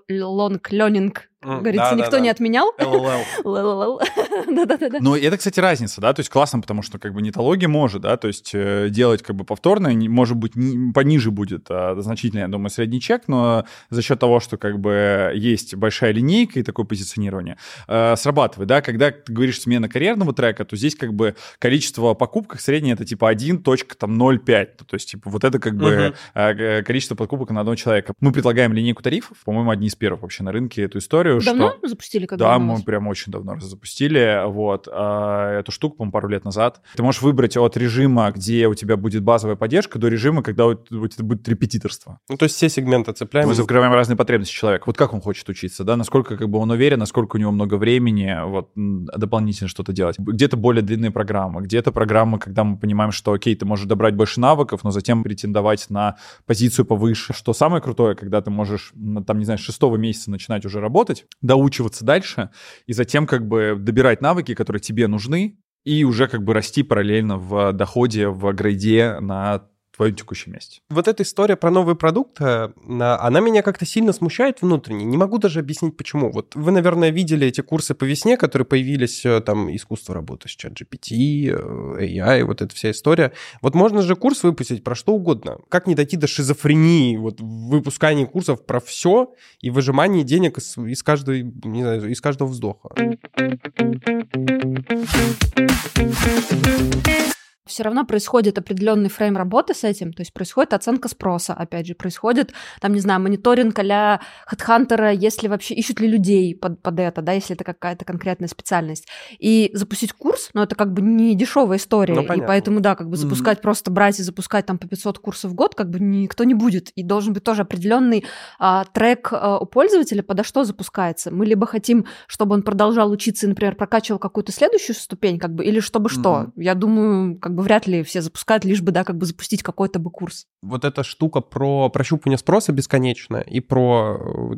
learning, Говорится, никто не отменял. Л-л-л. Да-да-да. Но это, кстати, разница, да, то есть классно, потому что как бы нетология может, да, то есть э, делать как бы повторно, может быть, пониже будет а, значительно, я думаю, средний чек, но за счет того, что как бы есть большая линейка и такое позиционирование, э, срабатывает, да, когда ты говоришь смена карьерного трека, то здесь как бы количество покупок среднее это типа 1.05, то есть типа вот это как бы э, количество покупок на одного человека. Мы предлагаем линейку тарифов, по-моему, одни из первых вообще на рынке эту историю, Давно что... запустили когда Да, мы прям очень давно запустили, вот, а, эту штуку, по-моему, пару лет назад. Ты можешь выбрать от режима, где у тебя будет базовая поддержка, до режима, когда у тебя будет репетиторство. Ну, то есть все сегменты цепляем. Мы закрываем разные потребности человека. Вот как он хочет учиться, да, насколько как бы он уверен, насколько у него много времени, вот, дополнительно что-то делать. Где-то более длинные программы, где-то программы, когда мы понимаем, что, окей, ты можешь добрать больше навыков, но затем претендовать на позицию повыше. Что самое крутое, когда ты можешь, там, не знаю, с шестого месяца начинать уже работать, доучиваться дальше, и затем как бы добирать навыки, которые тебе нужны, и уже как бы расти параллельно в доходе, в грейде на твоем текущем месте. Вот эта история про новый продукт, э, она меня как-то сильно смущает внутренне. Не могу даже объяснить, почему. Вот вы, наверное, видели эти курсы по весне, которые появились, э, там, искусство работы с чат GPT, э, AI, вот эта вся история. Вот можно же курс выпустить про что угодно. Как не дойти до шизофрении, вот выпускании курсов про все и выжимании денег из, из, каждой, не знаю, из каждого вздоха все равно происходит определенный фрейм работы с этим, то есть происходит оценка спроса, опять же, происходит, там, не знаю, мониторинг а-ля HeadHunter, если вообще ищут ли людей под, под это, да, если это какая-то конкретная специальность. И запустить курс, ну, это как бы не дешевая история, ну, и поэтому, да, как бы запускать, mm-hmm. просто брать и запускать там по 500 курсов в год, как бы никто не будет, и должен быть тоже определенный а, трек а, у пользователя, подо что запускается. Мы либо хотим, чтобы он продолжал учиться и, например, прокачивал какую-то следующую ступень, как бы, или чтобы mm-hmm. что. Я думаю, как бы бы вряд ли все запускают, лишь бы, да, как бы запустить какой-то бы курс. Вот эта штука про прощупывание спроса бесконечная и про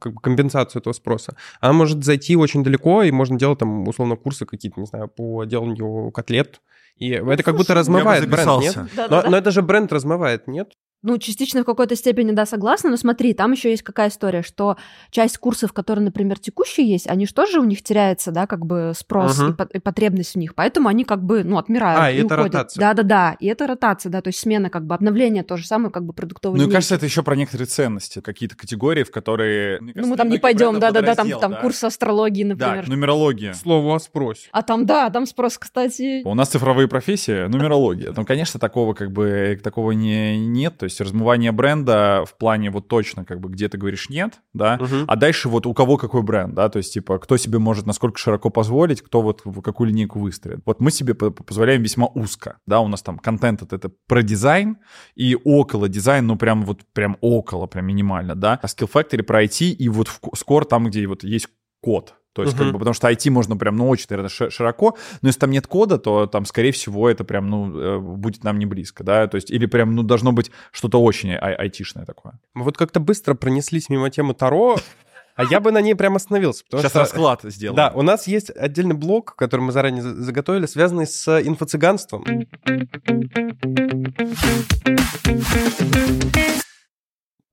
как бы, компенсацию этого спроса, она может зайти очень далеко, и можно делать там, условно, курсы какие-то, не знаю, по деланию котлет, и ну, это как будто размывает бренд, нет? Да, но, да, но это же бренд размывает, нет? Ну, частично в какой-то степени, да, согласна, но смотри, там еще есть какая история, что часть курсов, которые, например, текущие есть, они же тоже у них теряется, да, как бы спрос uh-huh. и, по- и потребность в них, поэтому они как бы, ну, отмирают А, и, и это уходят. ротация. Да-да-да, и это ротация, да, то есть смена, как бы обновление, то же самое, как бы продуктовый Ну, и кажется, это еще про некоторые ценности, какие-то категории, в которые... Кажется, ну, мы там не пойдем, да-да-да, там, там да. курс астрологии, например. Да, нумерология. Слово о спросе. А там, да, там спрос, кстати... У нас цифровые профессии, нумерология. Ну, конечно, такого как бы, такого не, нет, то есть размывание бренда в плане вот точно, как бы, где ты говоришь нет, да, uh-huh. а дальше вот у кого какой бренд, да, то есть, типа, кто себе может насколько широко позволить, кто вот в какую линейку выстроит. Вот мы себе позволяем весьма узко, да, у нас там контент это, это про дизайн и около дизайн, ну, прям вот, прям около, прям минимально, да, а Skill Factory про IT и вот в Score там, где вот есть код, то есть, uh-huh. как бы, потому что IT можно прям, ну, очень, наверное, широко, но если там нет кода, то там, скорее всего, это прям, ну, э, будет нам не близко, да, то есть, или прям, ну, должно быть что-то очень ай- айтишное такое. Мы вот как-то быстро пронеслись мимо темы Таро, а я бы на ней прям остановился. Сейчас что, расклад сделаем. Да, у нас есть отдельный блок, который мы заранее заготовили, связанный с инфо-цыганством.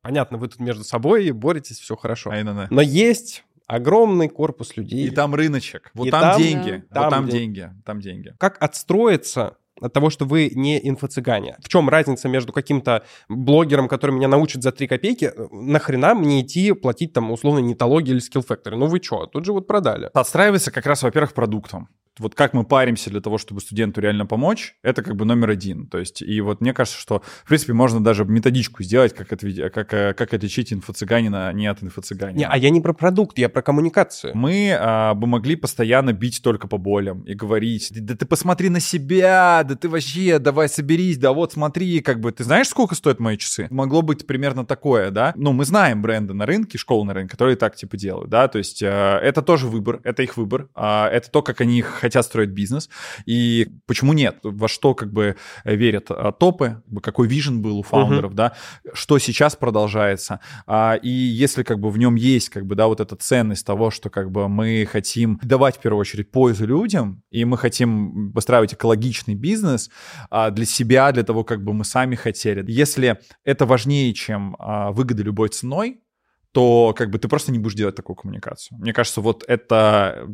Понятно, вы тут между собой боретесь, все хорошо. Но есть огромный корпус людей. И там рыночек. Вот там, там деньги. Там, вот там деньги. деньги. Там деньги. Как отстроиться от того, что вы не инфо-цыгане. В чем разница между каким-то блогером, который меня научит за 3 копейки, нахрена мне идти платить там условно нетологии или Factory? Ну вы что, тут же вот продали. Отстраивается как раз, во-первых, продуктом вот как мы паримся для того, чтобы студенту реально помочь, это как бы номер один. То есть, и вот мне кажется, что, в принципе, можно даже методичку сделать, как, отве- как, э, как отличить инфо-цыганина не от инфо-цыганина. Не, а я не про продукт, я про коммуникацию. Мы а, бы могли постоянно бить только по болям и говорить, да ты посмотри на себя, да ты вообще, давай соберись, да вот смотри, как бы, ты знаешь, сколько стоят мои часы? Могло быть примерно такое, да? Ну, мы знаем бренды на рынке, школы на рынке, которые так, типа, делают, да? То есть, а, это тоже выбор, это их выбор, а, это то, как они их хотят строить бизнес. И почему нет? Во что как бы верят а, топы, какой вижен был у фаундеров, uh-huh. да, что сейчас продолжается. А, и если как бы в нем есть как бы, да, вот эта ценность того, что как бы мы хотим давать в первую очередь пользу людям, и мы хотим выстраивать экологичный бизнес а, для себя, для того, как бы мы сами хотели. Если это важнее, чем выгода любой ценой, то как бы ты просто не будешь делать такую коммуникацию. Мне кажется, вот это,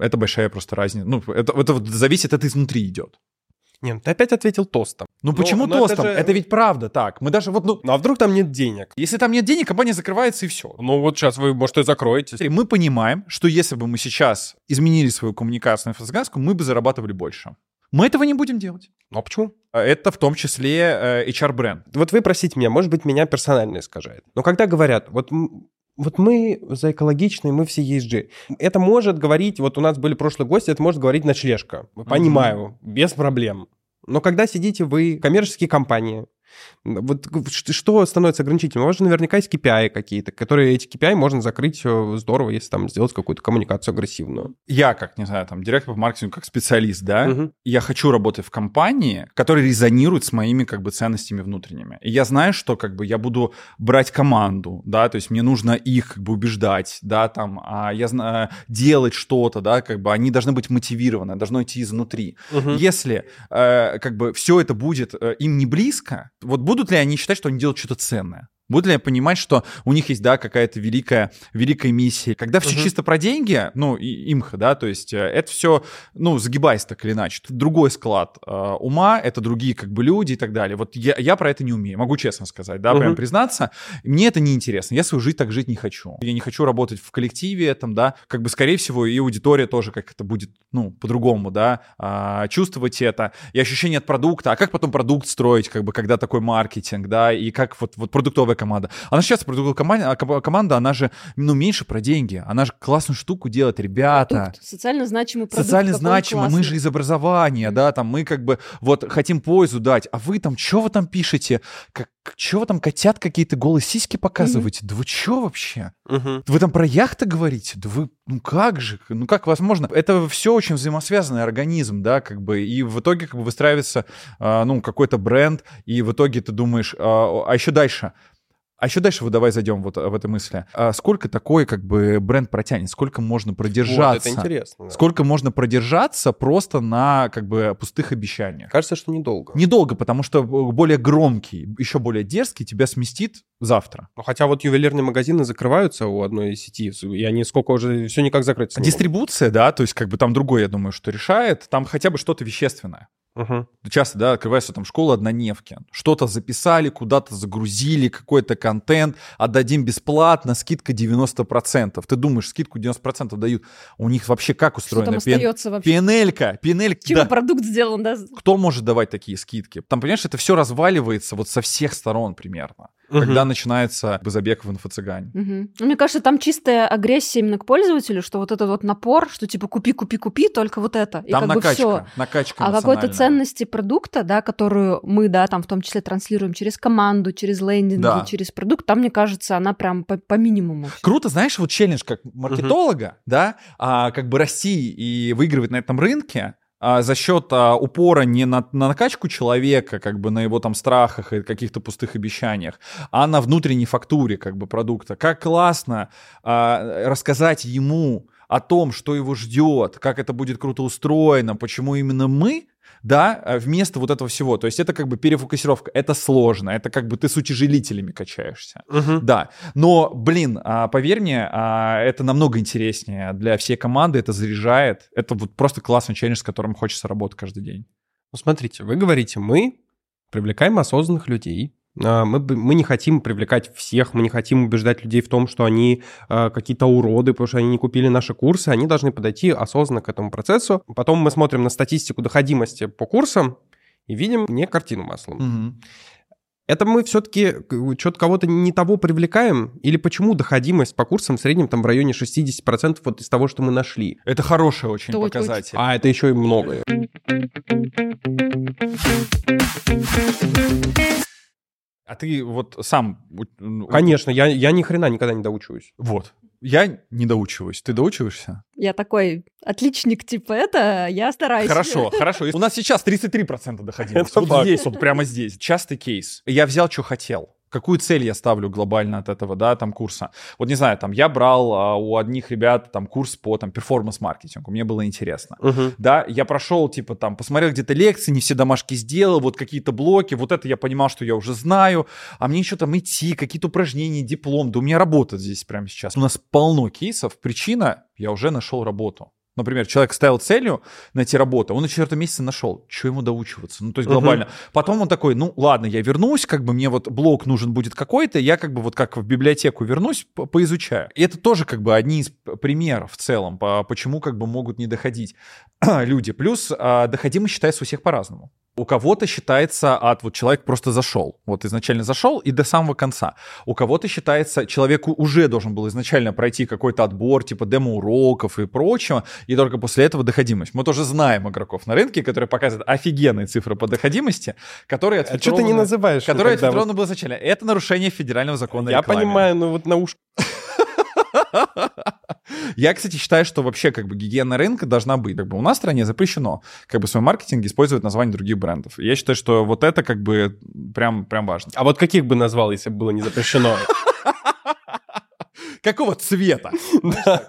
это большая просто разница. Ну, это, это вот зависит, это изнутри идет. Нет, ты опять ответил тостом. Ну но, почему но тостом? Это, же... это ведь правда так. Мы даже вот, ну... Ну а вдруг там нет денег? Если там нет денег, компания закрывается и все. Ну вот сейчас вы, может, и закроете. Мы понимаем, что если бы мы сейчас изменили свою коммуникацию на фазганску, мы бы зарабатывали больше. Мы этого не будем делать. Ну а почему? А это в том числе э, HR-бренд. Вот вы просите меня, может быть, меня персонально искажает. Но когда говорят, вот вот мы за экологичные, мы все ESG. Это может говорить, вот у нас были прошлые гости, это может говорить ночлежка. Понимаю, mm-hmm. без проблем. Но когда сидите вы, коммерческие компании, Вот что становится ограничительным? Вас же наверняка есть KPI какие-то, которые эти KPI можно закрыть э, здорово, если там сделать какую-то коммуникацию агрессивную. Я, как, не знаю, там, директор по маркетингу, как специалист, да, угу. я хочу работать в компании, которая резонирует с моими, как бы, ценностями внутренними. И я знаю, что, как бы, я буду брать команду, да, то есть мне нужно их, как бы, убеждать, да, там, а я знаю, делать что-то, да, как бы, они должны быть мотивированы, должно идти изнутри. Угу. Если, э, как бы, все это будет э, им не близко, вот будут ли они считать, что они делают что-то ценное? Будут ли понимать, что у них есть, да, какая-то великая, великая миссия? Когда все uh-huh. чисто про деньги, ну, и, имха, да, то есть э, это все, ну, загибаясь так или иначе. Это другой склад э, ума, это другие как бы люди и так далее. Вот я, я про это не умею, могу честно сказать, да, uh-huh. прям признаться. Мне это не интересно, я свою жизнь так жить не хочу. Я не хочу работать в коллективе там, да, как бы, скорее всего, и аудитория тоже как это будет, ну, по-другому, да, э, чувствовать это, и ощущение от продукта, а как потом продукт строить, как бы, когда такой маркетинг, да, и как вот, вот продуктовая команда. Она сейчас продуктовая команда, а команда, она же, ну, меньше про деньги. Она же классную штуку делает, ребята. Продукт, социально значимый продукт. Социально значимый, мы же из образования, mm-hmm. да, там мы как бы вот хотим пользу дать, а вы там, что вы там пишете? Как, что вы там котят какие-то голые сиськи показываете? Mm-hmm. Да вы что вообще? Mm-hmm. Вы там про яхты говорите? Да вы, ну как же, ну как возможно? Это все очень взаимосвязанный организм, да, как бы, и в итоге как бы выстраивается, э, ну, какой-то бренд, и в итоге ты думаешь, э, а еще дальше, а еще дальше вот давай зайдем вот в этой мысли. А сколько такой как бы бренд протянет? Сколько можно продержаться? Вот, это интересно. Да. Сколько можно продержаться просто на как бы пустых обещаниях? Кажется, что недолго. Недолго, потому что более громкий, еще более дерзкий тебя сместит завтра. Ну, хотя вот ювелирные магазины закрываются у одной сети, и они сколько уже все никак закрыться. Дистрибуция, да, то есть как бы там другое, я думаю, что решает. Там хотя бы что-то вещественное. Угу. Часто, да, открывается там школа однодневки. Что-то записали, куда-то загрузили, какой-то контент, отдадим бесплатно, скидка 90%. Ты думаешь, скидку 90% дают. У них вообще как устроено? Что там остается вообще? Пенелька, пенелька. Чего да. продукт сделан, да? Кто может давать такие скидки? Там, понимаешь, это все разваливается вот со всех сторон примерно угу. когда начинается забег в инфо-цыгане. Угу. Мне кажется, там чистая агрессия именно к пользователю, что вот этот вот напор, что типа купи, купи, купи, только вот это. И там как накачка, бы все. накачка А какой-то ценности продукта, да, которую мы, да, там в том числе транслируем через команду, через лендинги, да. через продукт, там, мне кажется, она прям по, по минимуму. Круто, знаешь, вот челлендж как маркетолога, угу. да, а, как бы расти и выигрывать на этом рынке, за счет а, упора не на, на накачку человека, как бы на его там страхах и каких-то пустых обещаниях, а на внутренней фактуре как бы продукта. Как классно а, рассказать ему о том, что его ждет, как это будет круто устроено, почему именно мы да, э, вместо вот этого всего. То есть это как бы перефокусировка, это сложно, это как бы ты с утяжелителями качаешься, uh-huh. да. Но, блин, а, поверь мне, а, это намного интереснее для всей команды, это заряжает, это вот просто классный челлендж, с которым хочется работать каждый день. Ну, смотрите, вы говорите, мы привлекаем осознанных людей, мы, мы не хотим привлекать всех, мы не хотим убеждать людей в том, что они э, какие-то уроды, потому что они не купили наши курсы. Они должны подойти осознанно к этому процессу. Потом мы смотрим на статистику доходимости по курсам и видим не картину маслом. Угу. Это мы все-таки что-то кого-то не того привлекаем? Или почему доходимость по курсам в среднем там в районе 60% вот из того, что мы нашли? Это хороший очень это показатель. А, это еще и многое. А ты вот сам... Конечно, я, я ни хрена никогда не доучиваюсь. Вот. Я не доучиваюсь. Ты доучиваешься? Я такой отличник типа это, я стараюсь. Хорошо, хорошо. У нас сейчас 33% доходимости. Вот здесь, вот прямо здесь. Частый кейс. Я взял, что хотел какую цель я ставлю глобально от этого, да, там курса. Вот не знаю, там я брал а, у одних ребят там курс по там перформанс-маркетингу, мне было интересно, uh-huh. да, я прошел типа там, посмотрел где-то лекции, не все домашки сделал, вот какие-то блоки, вот это я понимал, что я уже знаю, а мне еще там идти, какие-то упражнения, диплом, да у меня работа здесь прямо сейчас. У нас полно кейсов, причина, я уже нашел работу. Например, человек ставил целью найти работу, он на четвертом месяце нашел, что ему доучиваться, ну то есть глобально. Uh-huh. Потом он такой, ну ладно, я вернусь, как бы мне вот блок нужен будет какой-то, я как бы вот как в библиотеку вернусь, по поизучаю. И это тоже как бы одни из примеров в целом, по почему как бы могут не доходить люди. Плюс а, доходимость считается у всех по-разному. У кого-то считается от вот человек просто зашел, вот изначально зашел и до самого конца. У кого-то считается человеку уже должен был изначально пройти какой-то отбор типа демо-уроков и прочего, и только после этого доходимость. Мы тоже знаем игроков на рынке, которые показывают офигенные цифры по доходимости, которые А что ты не называешь? Которые отфильтрованы было изначально. Это нарушение федерального закона Я понимаю, ну вот на ушко. Я, кстати, считаю, что вообще как бы гигиена рынка должна быть. Как бы у нас в стране запрещено как бы в своем маркетинге использовать название других брендов. Я считаю, что вот это как бы прям, прям важно. А вот каких бы назвал, если бы было не запрещено? Какого цвета?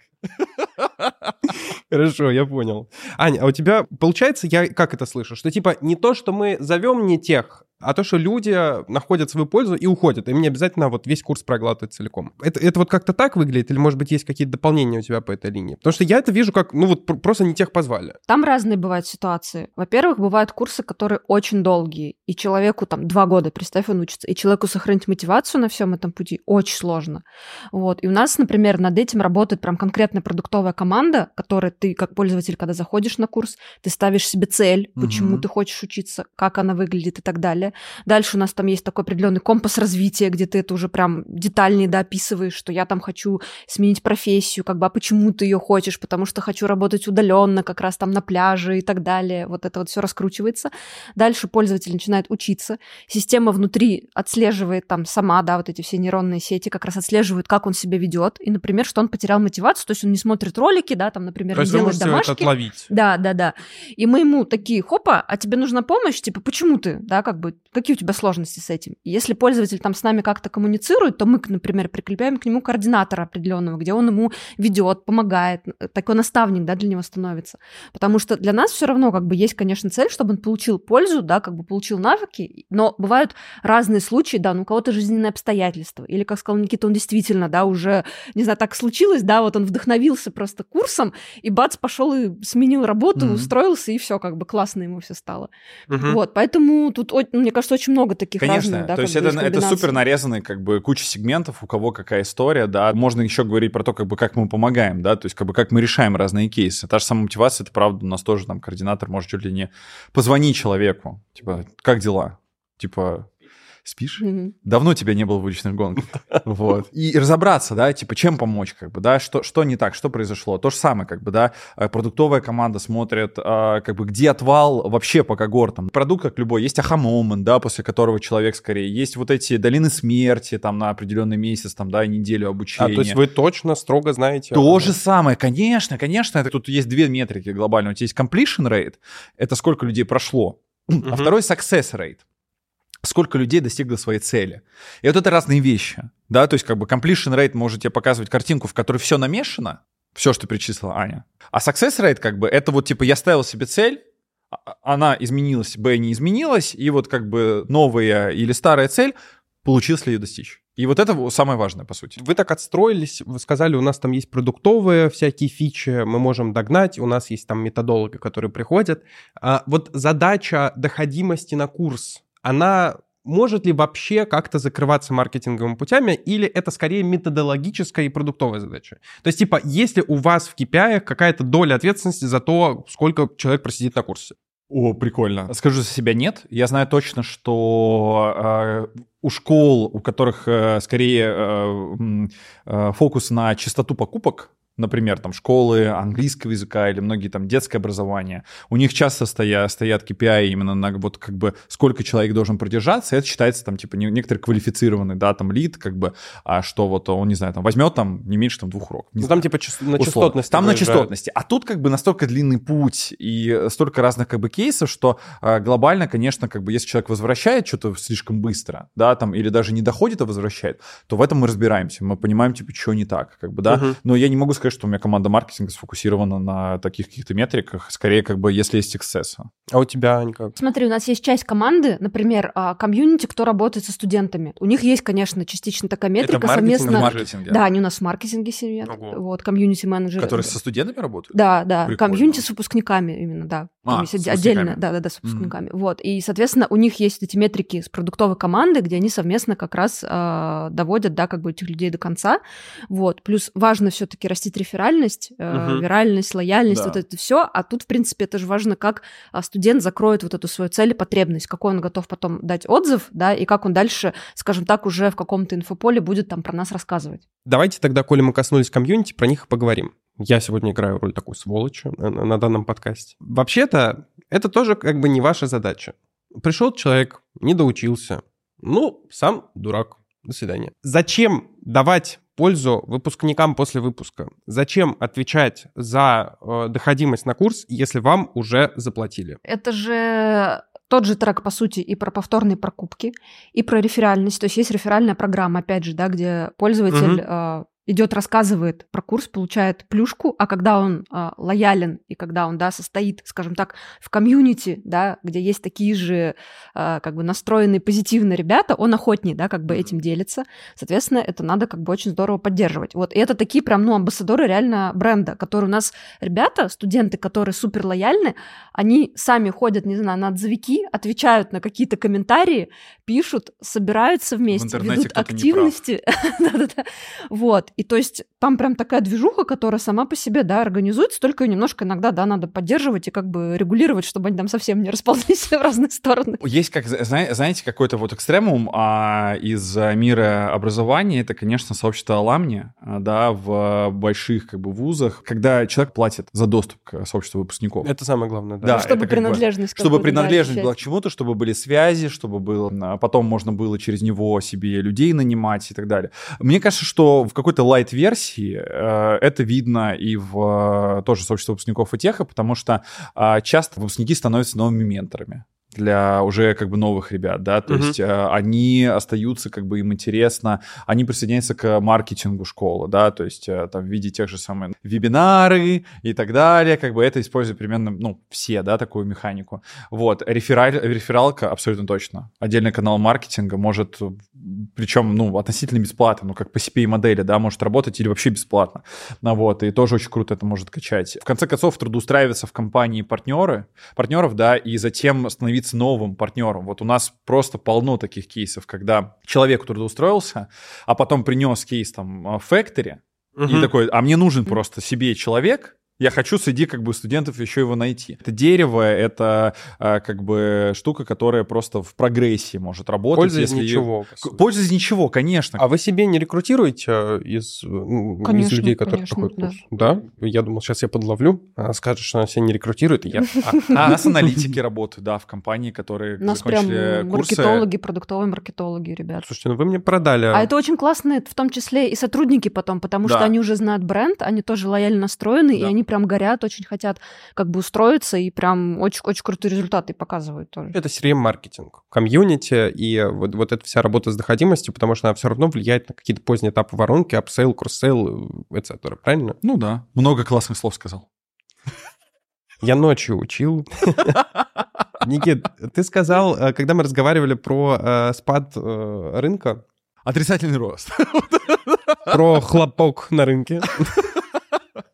Хорошо, я понял. Аня, а у тебя, получается, я как это слышу, что типа не то, что мы зовем не тех, а то, что люди находят свою пользу и уходят. Им не обязательно вот весь курс проглатывать целиком. Это, это вот как-то так выглядит? Или, может быть, есть какие-то дополнения у тебя по этой линии? Потому что я это вижу как, ну вот пр- просто не тех позвали. Там разные бывают ситуации. Во-первых, бывают курсы, которые очень долгие, и человеку там два года, представь, он учится, и человеку сохранить мотивацию на всем этом пути очень сложно. Вот. И у нас, например, над этим работает прям конкретная продуктовая команда, которой ты, как пользователь, когда заходишь на курс, ты ставишь себе цель, почему Мгм. ты хочешь учиться, как она выглядит и так далее. Дальше у нас там есть такой определенный компас развития, где ты это уже прям детальнее дописываешь, что я там хочу сменить профессию, как бы, а почему ты ее хочешь, потому что хочу работать удаленно, как раз там на пляже и так далее. Вот это вот все раскручивается. Дальше пользователь начинает учиться. Система внутри отслеживает там сама, да, вот эти все нейронные сети как раз отслеживают, как он себя ведет. И, например, что он потерял мотивацию, то есть он не смотрит ролики, да, там, например, То не есть делает домашки. отловить. Да, да, да. И мы ему такие, хопа, а тебе нужна помощь? Типа, почему ты, да, как бы, какие у тебя сложности с этим? Если пользователь там с нами как-то коммуницирует, то мы, например, прикрепляем к нему координатора определенного, где он ему ведет, помогает, такой наставник, да, для него становится. Потому что для нас все равно, как бы, есть, конечно, цель, чтобы он получил пользу, да, как бы получил навыки, но бывают разные случаи, да, ну, у кого-то жизненные обстоятельства, или, как сказал Никита, он действительно, да, уже, не знаю, так случилось, да, вот он вдохновился просто курсом, и бац, пошел и сменил работу, Мгм. устроился, и все, как бы классно ему все стало. Мгм. Вот, поэтому тут, мне кажется, очень много таких Конечно, разных, да, то есть это, это супер нарезанный, как бы, куча сегментов, у кого какая история, да. Можно еще говорить про то, как бы, как мы помогаем, да, то есть, как бы, как мы решаем разные кейсы. Та же самая мотивация, это правда, у нас тоже там координатор может чуть ли не позвонить человеку, типа, как дела? Типа, спишь? Мгм. Давно тебя не было в уличных гонках. Вот. И разобраться, да, типа, чем помочь, как бы, да, что, что не так, что произошло. То же самое, как бы, да, э, продуктовая команда смотрит, а, как бы, где отвал вообще по когортам. Продукт, как любой, есть аха-момент, да, после которого человек скорее. Есть вот эти долины смерти, там, на определенный месяц, там, да, неделю А, обучения. то есть вы точно, строго знаете? То же самое, конечно, конечно. Это, тут есть две метрики глобально. У тебя есть completion rate, это сколько людей прошло, а второй success rate. Сколько людей достигло своей цели. И вот это разные вещи. Да, то есть как бы completion rate может тебе показывать картинку, в которой все намешано, все, что перечислила Аня. А success rate как бы это вот типа я ставил себе цель, а- она изменилась, Б не изменилась, и вот как бы новая или старая цель, получилось ли ее достичь. И вот это самое важное, по сути. Вы так отстроились, вы сказали, у нас там есть продуктовые всякие фичи, мы можем догнать, у нас есть там методологи, которые приходят. А вот задача доходимости на курс, она может ли вообще как-то закрываться маркетинговыми путями, или это скорее методологическая и продуктовая задача? То есть, типа, если у вас в KPI какая-то доля ответственности за то, сколько человек просидит на курсе? О, прикольно. Скажу за себя нет. Я знаю точно, что э, у школ, у которых э, скорее э, э, фокус на чистоту покупок, например, там школы английского языка или многие там детское образование, у них часто стоят, стоят KPI именно на вот как бы сколько человек должен продержаться, это считается там типа не- некоторый квалифицированный, да, там лид, как бы, а что вот он, не знаю, там возьмет там не меньше там двух уроков. Не Ну, знаю. там типа чис- на Условно. частотности. Там на частотности. А тут как бы настолько длинный путь и столько разных как бы кейсов, что э, глобально, конечно, как бы если человек возвращает что-то слишком быстро, да, там, или даже не доходит, а возвращает, то в этом мы разбираемся. Мы понимаем, типа, что не так, как бы, да. Мгм. Но я не могу сказать, что у меня команда маркетинга сфокусирована на таких каких-то метриках. Скорее, как бы, если есть success. А у тебя, Ань, как? Смотри, у нас есть часть команды, например, а, комьюнити, кто работает со студентами. У них есть, конечно, частично такая метрика в маркетинге совместно. В маркетинге. Да, они у нас в маркетинге сидят. Ого. Вот, комьюнити менеджеры. Которые со студентами работают? Да, да, Прикольно. комьюнити с выпускниками именно, да. А, с отдельно, да, да, да, с выпускниками. Вот. И, соответственно, у них есть эти метрики с продуктовой команды, где они совместно как раз э, доводят, да, как бы этих людей до конца. Вот. Плюс важно все-таки растить вырастет реферальность, э, виральность, лояльность, да. вот это все, а тут, в принципе, это же важно, как а, студент закроет вот эту свою цель и потребность, какой он готов потом дать отзыв, да, и как он дальше, скажем так, уже в каком-то инфополе будет там про нас рассказывать. Давайте тогда, коли мы коснулись комьюнити, про них и поговорим. Я сегодня играю роль такой сволочи на, на данном подкасте. Вообще-то, это тоже как бы не ваша задача. Пришел человек, не доучился. Ну, сам дурак. До свидания. Зачем давать пользу выпускникам после выпуска? Зачем отвечать за э, доходимость на курс, если вам уже заплатили? Это же тот же трек, по сути, и про повторные покупки, и про реферальность. То есть есть реферальная программа, опять же, да, где пользователь угу идет, рассказывает про курс, получает плюшку, а когда он э, лоялен и когда он, да, состоит, скажем так, в комьюнити, да, где есть такие же, э, как бы настроенные позитивно ребята, он охотнее, да, как бы этим делится. Соответственно, это надо как бы очень здорово поддерживать. Вот, и это такие прям, ну, амбассадоры реально бренда, которые у нас ребята, студенты, которые супер лояльны, они сами ходят, не знаю, на отзывики, отвечают на какие-то комментарии, пишут, собираются вместе, ведут активности. Да-да-да. Вот. И то есть там прям такая движуха, которая сама по себе, да, организуется, только немножко иногда, да, надо поддерживать и как бы регулировать, чтобы они там совсем не расползлись в разные стороны. Есть, как, знаете, какой-то вот экстремум а, из мира образования, это, конечно, сообщество Аламни, а, да, в больших как бы вузах, когда человек платит за доступ к сообществу выпускников. Это самое главное, да. да чтобы принадлежность. Бы, чтобы принадлежность была к чему-то, чтобы были связи, чтобы было, а потом можно было через него себе людей нанимать и так далее. Мне кажется, что в какой-то лайт-версии э, это видно и в э, тоже сообществе выпускников и теха, потому что э, часто выпускники становятся новыми менторами для уже как бы новых ребят, да, то uh-huh. есть э, они остаются, как бы им интересно, они присоединяются к маркетингу школы, да, то есть э, там в виде тех же самых вебинары и так далее, как бы это используют примерно, ну, все, да, такую механику. Вот, рефераль, рефералка абсолютно точно. Отдельный канал маркетинга может, причем, ну, относительно бесплатно, ну, как по CPA-модели, да, может работать или вообще бесплатно. Ну, вот, и тоже очень круто это может качать. В конце концов, трудоустраиваться в компании партнеры, партнеров, да, и затем становиться становиться новым партнером. Вот у нас просто полно таких кейсов, когда человек трудоустроился, а потом принес кейс там в Factory, угу. и такой, а мне нужен просто себе человек, я хочу среди как бы студентов еще его найти. Это дерево, это а, как бы штука, которая просто в прогрессии может работать. Польза из ничего. Ее... Польза из ничего, конечно. А вы себе не рекрутируете э, из, ну, конечно, из людей, которые конечно, проходят курс? Да. да? Я думал, сейчас я подловлю. Она скажет, что она себя не рекрутирует, и я... А у нас аналитики работают, да, в компании, которые У нас прям маркетологи, продуктовые маркетологи, ребят. Слушайте, ну вы мне продали. А это очень классно, в том числе и сотрудники потом, потому что они уже знают бренд, они тоже лояльно настроены, и они прям горят, очень хотят как бы устроиться и прям очень-очень крутые результаты показывают тоже. Это CRM-маркетинг, комьюнити и вот, вот эта вся работа с доходимостью, потому что она все равно влияет на какие-то поздние этапы воронки, upsell, cross-sell, etc. Правильно? Ну да, много классных слов сказал. Я ночью учил. Никит, ты сказал, э, когда мы разговаривали про э, спад э, рынка... Отрицательный рост. Про хлопок на рынке.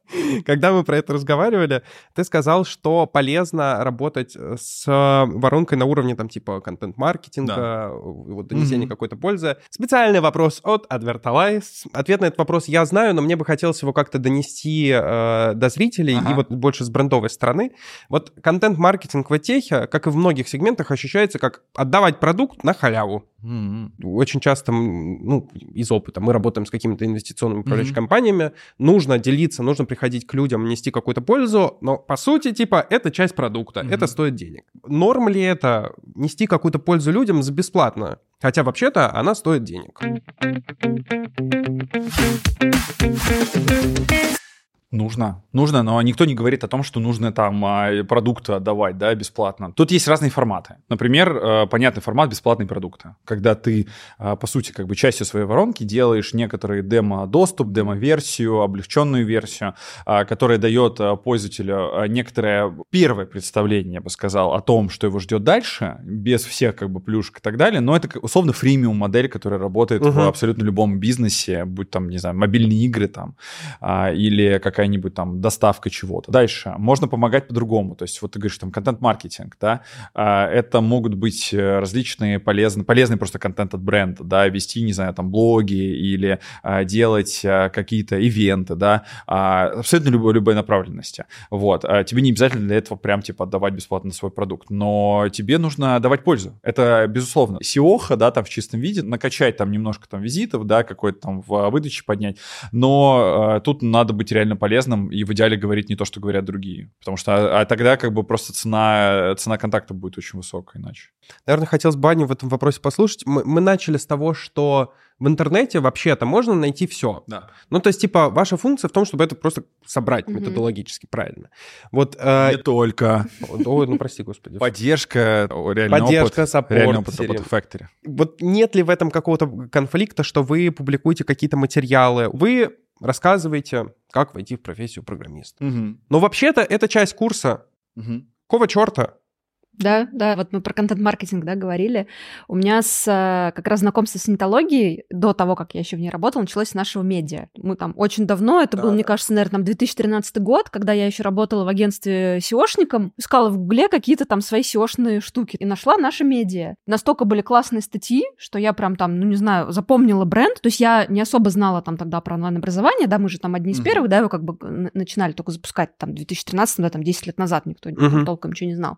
Когда мы про это разговаривали, ты сказал, что полезно работать с воронкой на уровне там типа контент-маркетинга, да. вот донесения mm-hmm. какой-то пользы. Специальный вопрос от Advertalize. Ответ на этот вопрос я знаю, но мне бы хотелось его как-то донести э, до зрителей ага. и вот больше с брендовой стороны. Вот контент-маркетинг в техе, как и в многих сегментах, ощущается как отдавать продукт на халяву. Mm-hmm. Очень часто, ну, из опыта, мы работаем с какими-то инвестиционными управляющими mm-hmm. компаниями, нужно делиться, нужно приходить к людям, нести какую-то пользу, но по сути, типа, это часть продукта, mm-hmm. это стоит денег. Норм ли это нести какую-то пользу людям за бесплатно? Хотя вообще-то она стоит денег. Нужно, нужно, но никто не говорит о том, что нужно там а, продукты отдавать, да, бесплатно. Тут есть разные форматы. Например, э, понятный формат бесплатные продукты, когда ты, а, по сути, как бы частью своей воронки делаешь некоторый демо-доступ, демо-версию, облегченную версию, а, которая дает пользователю некоторое первое представление, я бы сказал, о том, что его ждет дальше, без всех как бы плюшек и так далее, но это условно фримиум модель, которая работает uh-huh. в абсолютно любом бизнесе, будь там, не знаю, мобильные игры там, или как какая-нибудь там доставка чего-то. Дальше, можно помогать по-другому, то есть вот ты говоришь там контент-маркетинг, да, а, это могут быть э, различные полезные, полезный просто контент от бренда, да, вести, не знаю, там блоги или а, делать а, какие-то ивенты, да, абсолютно любой, любой направленности. Вот, тебе не обязательно для этого прям типа отдавать бесплатно свой продукт, но тебе нужно давать пользу. Это безусловно. Сиоха, да, там в чистом виде, накачать там немножко там визитов, да, какой-то там в выдаче поднять, но тут надо быть реально полезным и в идеале говорить не то, что говорят другие, потому что а, а тогда как бы просто цена, цена контакта будет очень высокая иначе. Наверное, хотелось бы Аню в этом вопросе послушать. Мы, мы начали с того, что в интернете вообще-то можно найти все. Да. Ну, то есть, типа, ваша функция в том, чтобы это просто собрать mm-hmm. методологически правильно. Вот, э... Не только. Ой, ну, прости, господи. Поддержка, реальный Поддержка, опыт. саппорт. Реальный опыт работы в Factory. Вот нет ли в этом какого-то конфликта, что вы публикуете какие-то материалы, вы рассказываете, как войти в профессию программиста. Угу. Но вообще-то это часть курса. Угу. Какого черта? Да, да, вот мы про контент-маркетинг, да, говорили. У меня с, э, как раз знакомство с нетологией, до того, как я еще в ней работала, началось с нашего медиа. Мы там очень давно, это да, был, да. мне кажется, наверное, там 2013 год, когда я еще работала в агентстве SEOшником, искала в Гугле какие-то там свои SEOшные штуки и нашла наши медиа. Настолько были классные статьи, что я прям там, ну не знаю, запомнила бренд. То есть я не особо знала там тогда про онлайн-образование, да, мы же там одни из первых, mm-hmm. да, его как бы начинали только запускать там в 2013, да, там 10 лет назад никто mm-hmm. толком ничего не знал.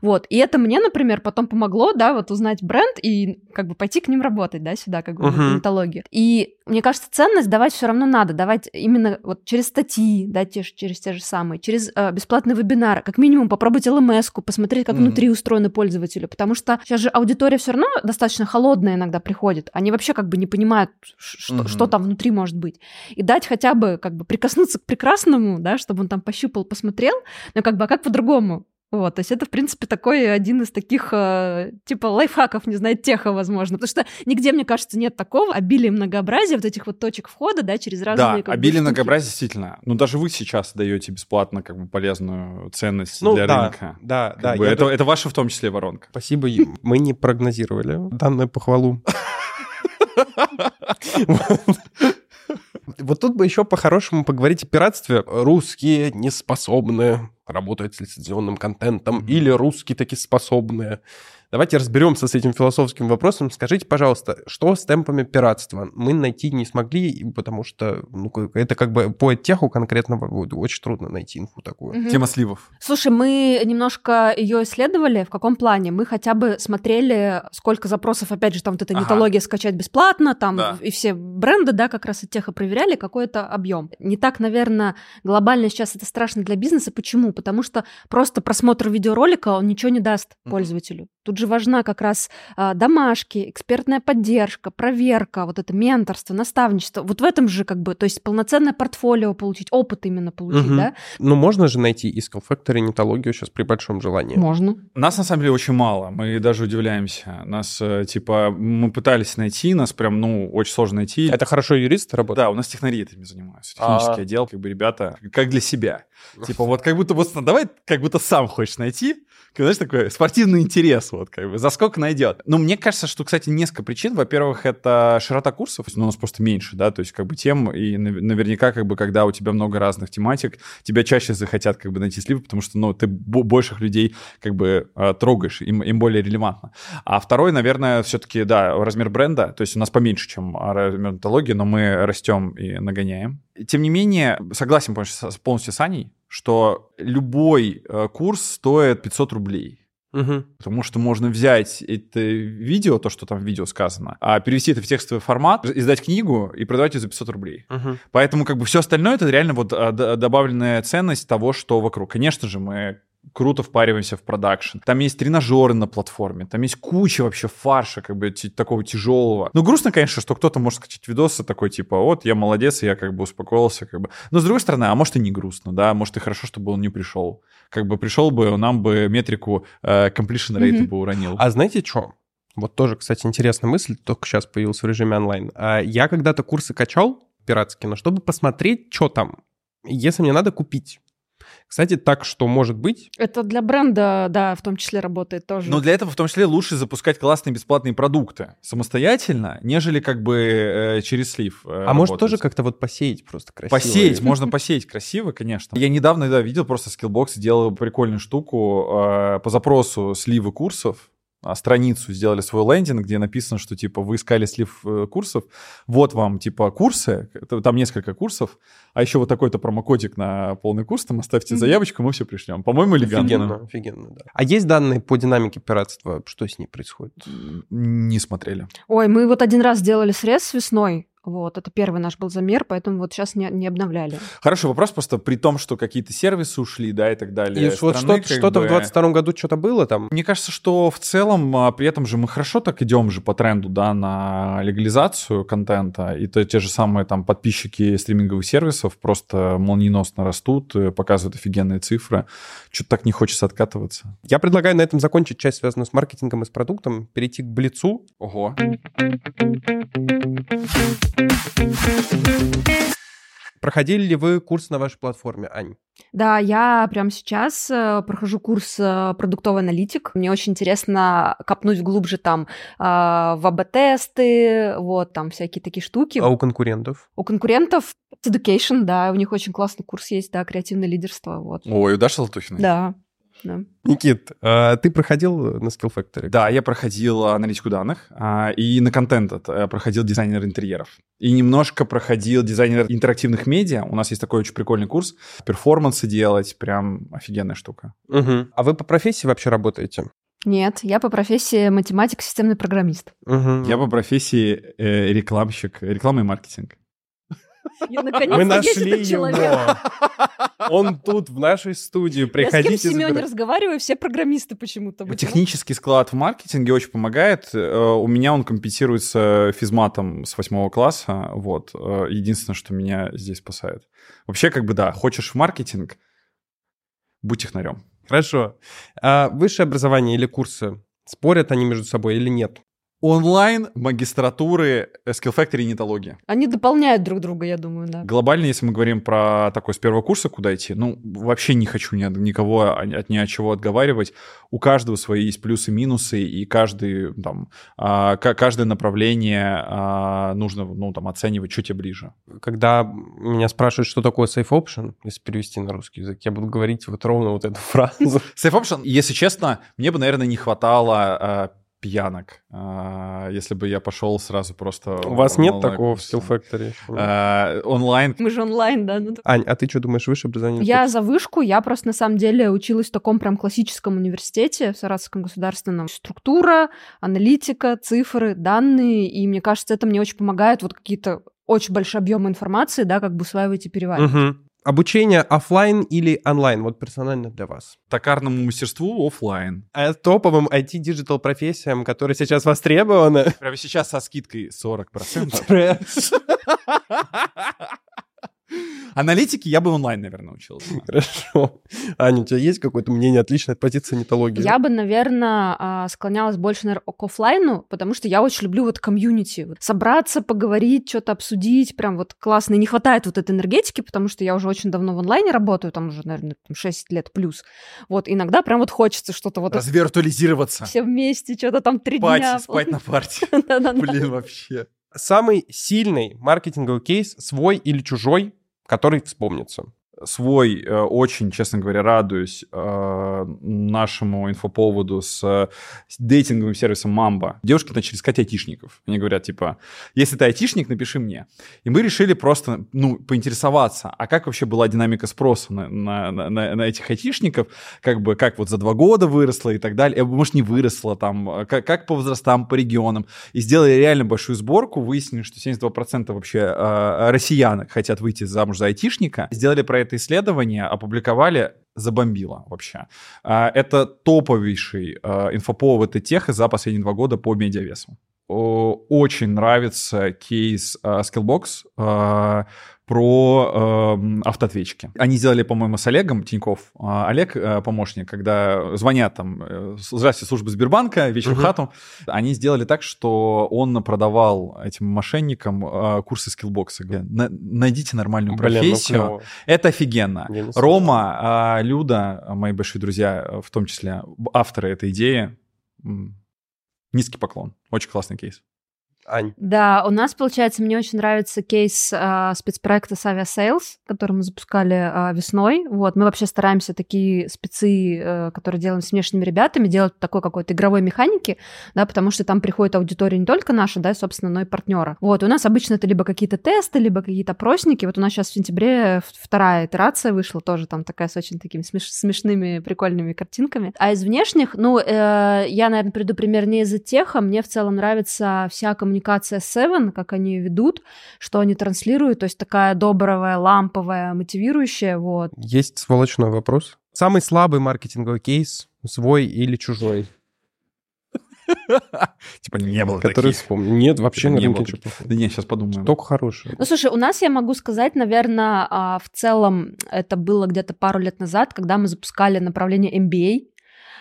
Вот. Вот. И это мне, например, потом помогло, да, вот узнать бренд и как бы пойти к ним работать, да, сюда, как бы uh-huh. в онтологию. И мне кажется, ценность давать все равно надо, давать именно вот через статьи, да, те, через те же самые, через э, бесплатные вебинары, как минимум попробовать лмс посмотреть, как uh-huh. внутри устроены пользователи, потому что сейчас же аудитория все равно достаточно холодная иногда приходит, они вообще как бы не понимают, что, uh-huh. что там внутри может быть, и дать хотя бы как бы прикоснуться к прекрасному, да, чтобы он там пощупал, посмотрел, но как бы а как по-другому? Вот, то есть это, в принципе, такой один из таких, э, типа, лайфхаков, не знаю, теха, возможно. Потому что нигде, мне кажется, нет такого обилия многообразия вот этих вот точек входа, да, через разные... Да, обилие бы, многообразия действительно. Ну, даже вы сейчас даете бесплатно как бы полезную ценность ну, для да, рынка. Да, как да. Бы, это, это ваша в том числе воронка. Спасибо, мы не прогнозировали данную похвалу. Вот тут бы еще по-хорошему поговорить о пиратстве. Русские не способны работать с лицензионным контентом, mm-hmm. или русские таки способные. Давайте разберемся с этим философским вопросом. Скажите, пожалуйста, что с темпами пиратства? Мы найти не смогли, потому что ну, это как бы по теху конкретного очень трудно найти инфу такую. Угу. Тема сливов. Слушай, мы немножко ее исследовали. В каком плане? Мы хотя бы смотрели, сколько запросов, опять же, там вот эта ага. нетология скачать бесплатно, там да. и все бренды, да, как раз от теха проверяли, какой это объем. Не так, наверное, глобально сейчас это страшно для бизнеса. Почему? Потому что просто просмотр видеоролика, он ничего не даст пользователю. Тут же важна как раз а, домашки, экспертная поддержка, проверка, вот это менторство, наставничество. Вот в этом же как бы, то есть полноценное портфолио получить, опыт именно получить, угу. да? Ну, можно же найти из Factory нетологию сейчас при большом желании. Можно. Нас, на самом деле, очень мало. Мы даже удивляемся. Нас, э, типа, мы пытались найти, нас прям, ну, очень сложно найти. Это хорошо юристы работают? Да, у нас технари этим занимаются. Технический А-а-а. отдел, как бы ребята, как для себя. Типа, вот как будто вот давай, как будто сам хочешь найти, знаешь, такой спортивный интерес, вот как бы, за сколько найдет. Но мне кажется, что, кстати, несколько причин. Во-первых, это широта курсов, ну, у нас просто меньше, да, то есть как бы тем, и наверняка, как бы, когда у тебя много разных тематик, тебя чаще захотят как бы найти сливы, потому что, ну, ты больших людей как бы а, трогаешь, им, им более релевантно. А второй, наверное, все-таки, да, размер бренда, то есть у нас поменьше, чем размер онтологии, но мы растем и нагоняем. Тем не менее, согласен полностью с Аней, что любой э, курс стоит 500 рублей. Угу. Потому что можно взять это видео, то, что там в видео сказано, а перевести это в текстовый формат, издать книгу и продавать ее за 500 рублей. Угу. Поэтому как бы все остальное это реально вот а, добавленная ценность того, что вокруг. Конечно же, мы круто впариваемся в продакшн. Там есть тренажеры на платформе, там есть куча вообще фарша, как бы такого тяжелого. Ну, грустно, конечно, что кто-то может скачать видосы такой, типа, вот, я молодец, я как бы успокоился, как бы. Но, с другой стороны, а может и не грустно, да, может и хорошо, чтобы он не пришел. Как бы пришел бы, нам бы метрику э, completion rate mm-hmm. бы уронил. А знаете что? Вот тоже, кстати, интересная мысль, только сейчас появился в режиме онлайн. А я когда-то курсы качал пиратские, но чтобы посмотреть, что там, если мне надо купить, Кстати, так что может быть. Это для бренда, да, в том числе работает тоже. Но для этого в том числе лучше запускать классные бесплатные продукты самостоятельно, нежели как бы э, через слив. э, А может работать. тоже как-то вот посеять просто красиво. Посеять, можно посеять красиво, конечно. Я недавно да, видел просто Skillbox делал прикольную штуку э, по запросу сливы курсов. А, страницу сделали свой лендинг, где написано, что типа вы искали слив э, курсов, вот вам типа курсы, там несколько курсов, а еще вот такой-то промокодик на полный курс, там оставьте заявочку, мы все пришлем. По-моему, элегантно. Офигенно, офигенно, да. А есть данные по динамике пиратства? Что с ней происходит? Не смотрели. Ой, мы вот один раз сделали срез весной. Вот, это первый наш был замер, поэтому вот сейчас не, не обновляли. Хороший вопрос, просто при том, что какие-то сервисы ушли, да, и так далее. И вот страны, что-то, как что-то бы- в 22 году что-то было там? Мне кажется, что в целом а, при этом же мы хорошо так идем же по тренду, да, на легализацию контента, и то те же самые там подписчики стриминговых сервисов просто молниеносно растут, э, показывают офигенные цифры. Что-то так не хочется откатываться. Я предлагаю на этом закончить часть, связанную с маркетингом и с продуктом, перейти к Блицу. Ого. Проходили ли вы курс на вашей платформе, Ань? Да, я прямо сейчас э, прохожу курс э, продуктовый аналитик. Мне очень интересно копнуть глубже там э, в АБ-тесты, вот там всякие такие штуки. А у конкурентов? У конкурентов Education, да, у них очень классный курс есть, да, креативное лидерство, вот. Ой, у Даши Латухиной? Да, да. Никит, а ты проходил на Skill Factory? Да, я проходил аналитику данных а, и на контент это, проходил дизайнер интерьеров. И немножко проходил дизайнер интерактивных медиа. У нас есть такой очень прикольный курс. Перформансы делать, прям офигенная штука. Мгм. А вы по профессии вообще работаете? Нет, я по профессии математик, системный программист. Мгм. Я по профессии э, рекламщик, реклама и маркетинг. Мы нашли его. Он тут, в нашей студии. Я с кем Приходите. забирайте. разговариваю, все программисты почему-то. Технический склад в маркетинге очень помогает. Э, У меня он компенсируется физматом с восьмого класса. Вот. Э, Единственное, что меня здесь спасает. Вообще, как бы, да, хочешь в маркетинг, будь технарем. Хорошо. А высшее образование или курсы, спорят они между собой или нет? Онлайн магистратуры Skill Factory и нетология. Они дополняют друг друга, я думаю, да. Глобально, если мы говорим про такой с первого курса, куда идти, ну, вообще не хочу ни от, никого от, ни от чего отговаривать. У каждого свои есть плюсы и минусы, и каждый, там, а, ка- каждое направление а, нужно, ну, там, оценивать чуть ближе. Когда меня спрашивают, что такое safe option, если перевести на русский язык, я буду говорить вот ровно вот эту фразу. Safe Option, если честно, мне бы, наверное, не хватало а, пьянок, а, если бы я пошел сразу просто... У вас нет онлайн такого в. Skill Factory? А, онлайн Мы же онлайн, да. ну, Ань, а ты что думаешь, высшее образование? Я за вышку, я просто на самом деле училась в таком прям классическом университете, в Саратовском государственном. Структура, аналитика, цифры, данные, и мне кажется, это мне очень помогает вот какие-то очень большие объемы информации, да, как бы усваивать и переваривать. Обучение оффлайн или онлайн? Вот персонально для вас. токарному мастерству оффлайн. А топовым IT-диджитал профессиям, которые сейчас востребованы. Прямо сейчас со скидкой 40%. Аналитики я бы онлайн, наверное, учился. Хорошо. Аня, у тебя есть какое-то мнение отличное от позиции нетологии? Я бы, наверное, склонялась больше, наверное, к оффлайну, потому что я очень люблю вот комьюнити. Вот собраться, поговорить, что-то обсудить, прям вот классно. И не хватает вот этой энергетики, потому что я уже очень давно в онлайне работаю, там уже, наверное, там 6 лет плюс. Вот иногда прям вот хочется что-то вот Развиртуализироваться. все вместе, что-то там три дня. Спать на парте. Блин, вообще. Самый сильный маркетинговый кейс, свой или чужой, который вспомнится. Свой, э, очень, честно говоря, радуюсь э, нашему инфоповоду с, дейтинговым сервисом Мамба. Девушки начали искать айтишников. Они говорят, типа, если ты айтишник, напиши мне. И мы решили просто, ну, поинтересоваться, а как вообще была динамика спроса на, на, на- на- этих айтишников, как бы, как вот за два года выросла и так далее, Э, может, не выросла там, э, как, как по возрастам, по регионам. И сделали реально большую сборку, выяснили, что 72% вообще россиян хотят выйти замуж за айтишника. Сделали про это исследование, опубликовали, забомбило вообще. А, Это топовейший э, инфоповод и тех за последние два года по медиавесу. очень нравится кейс uh, Skillbox про э, автоответчики. Они сделали, по-моему, с Олегом Тиньков. А Олег, э, помощник, когда звонят там, э, здравствуйте, служба Сбербанка, вечер uh-huh. в хату, они сделали так, что он продавал этим мошенникам э, курсы скиллбокса. На, найдите нормальную Блин, ну профессию. Ну, Это офигенно. Рома, э, Люда, мои большие друзья, в том числе авторы этой идеи, низкий поклон. Очень классный кейс. Ань. Да, у нас, получается, мне очень нравится кейс э, спецпроекта Savia Sales, который мы запускали э, весной. Вот, мы вообще стараемся такие спецы, э, которые делаем с внешними ребятами, делать такой какой-то игровой механики, да, потому что там приходит аудитория не только наша, да, собственно, но и партнера. Вот, у нас обычно это либо какие-то тесты, либо какие-то опросники. Вот у нас сейчас в сентябре вторая итерация вышла, тоже там такая с очень такими смеш- смешными, прикольными картинками. А из внешних, ну, э, я, наверное, приду пример не из-за теха, мне в целом нравится вся коммуникация коммуникация Seven, как они ведут, что они транслируют, то есть такая добрая, ламповая, мотивирующая, вот. Есть сволочной вопрос. Самый слабый маркетинговый кейс, свой или чужой? Типа не было Который вспомнил. Нет, вообще не было. Да нет, сейчас подумаем. Только хорошее. Ну, слушай, у нас, я могу сказать, наверное, а, в целом это было где-то пару лет назад, когда мы запускали направление MBA,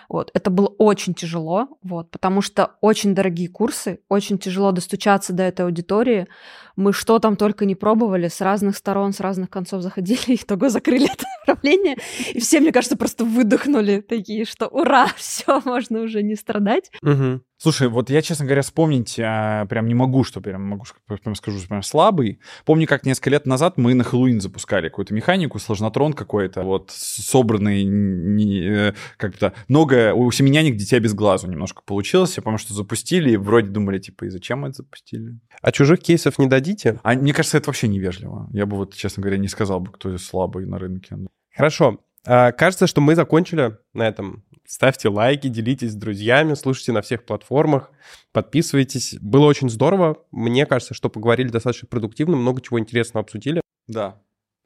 вот. Это было очень тяжело, вот, потому что очень дорогие курсы, очень тяжело достучаться до этой аудитории. Мы что там только не пробовали, с разных сторон, с разных концов заходили, и итого закрыли это направление. И все, мне кажется, просто выдохнули такие, что ура, все, можно уже не страдать. Угу. Слушай, вот я, честно говоря, вспомнить а, прям не могу, что прям могу прям скажу, что прям слабый. Помню, как несколько лет назад мы на Хэллоуин запускали какую-то механику, сложнотрон какой-то, вот собранный, э, как-то много у семеняник дитя без глазу немножко получилось. Я помню, что запустили и вроде думали, типа, и зачем мы это запустили? А чужих кейсов не дадите? А мне кажется, это вообще невежливо. Я бы вот, честно говоря, не сказал бы, кто слабый на рынке. Хорошо. А, кажется, что мы закончили на этом Ставьте лайки, делитесь с друзьями, слушайте на всех платформах, подписывайтесь. Было очень здорово. Мне кажется, что поговорили достаточно продуктивно, много чего интересного обсудили. Да.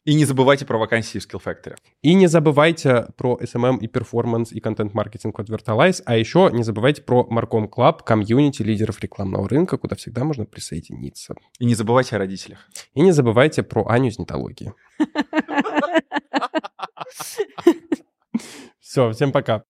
И не забывайте про вакансии в Skill Factory. И не забывайте про SMM и перформанс и контент-маркетинг от Vertalize, а еще не забывайте про Marcom Club, комьюнити лидеров рекламного рынка, куда всегда можно присоединиться. И не забывайте о родителях. И не забывайте про Аню из нетологии. Все, всем пока.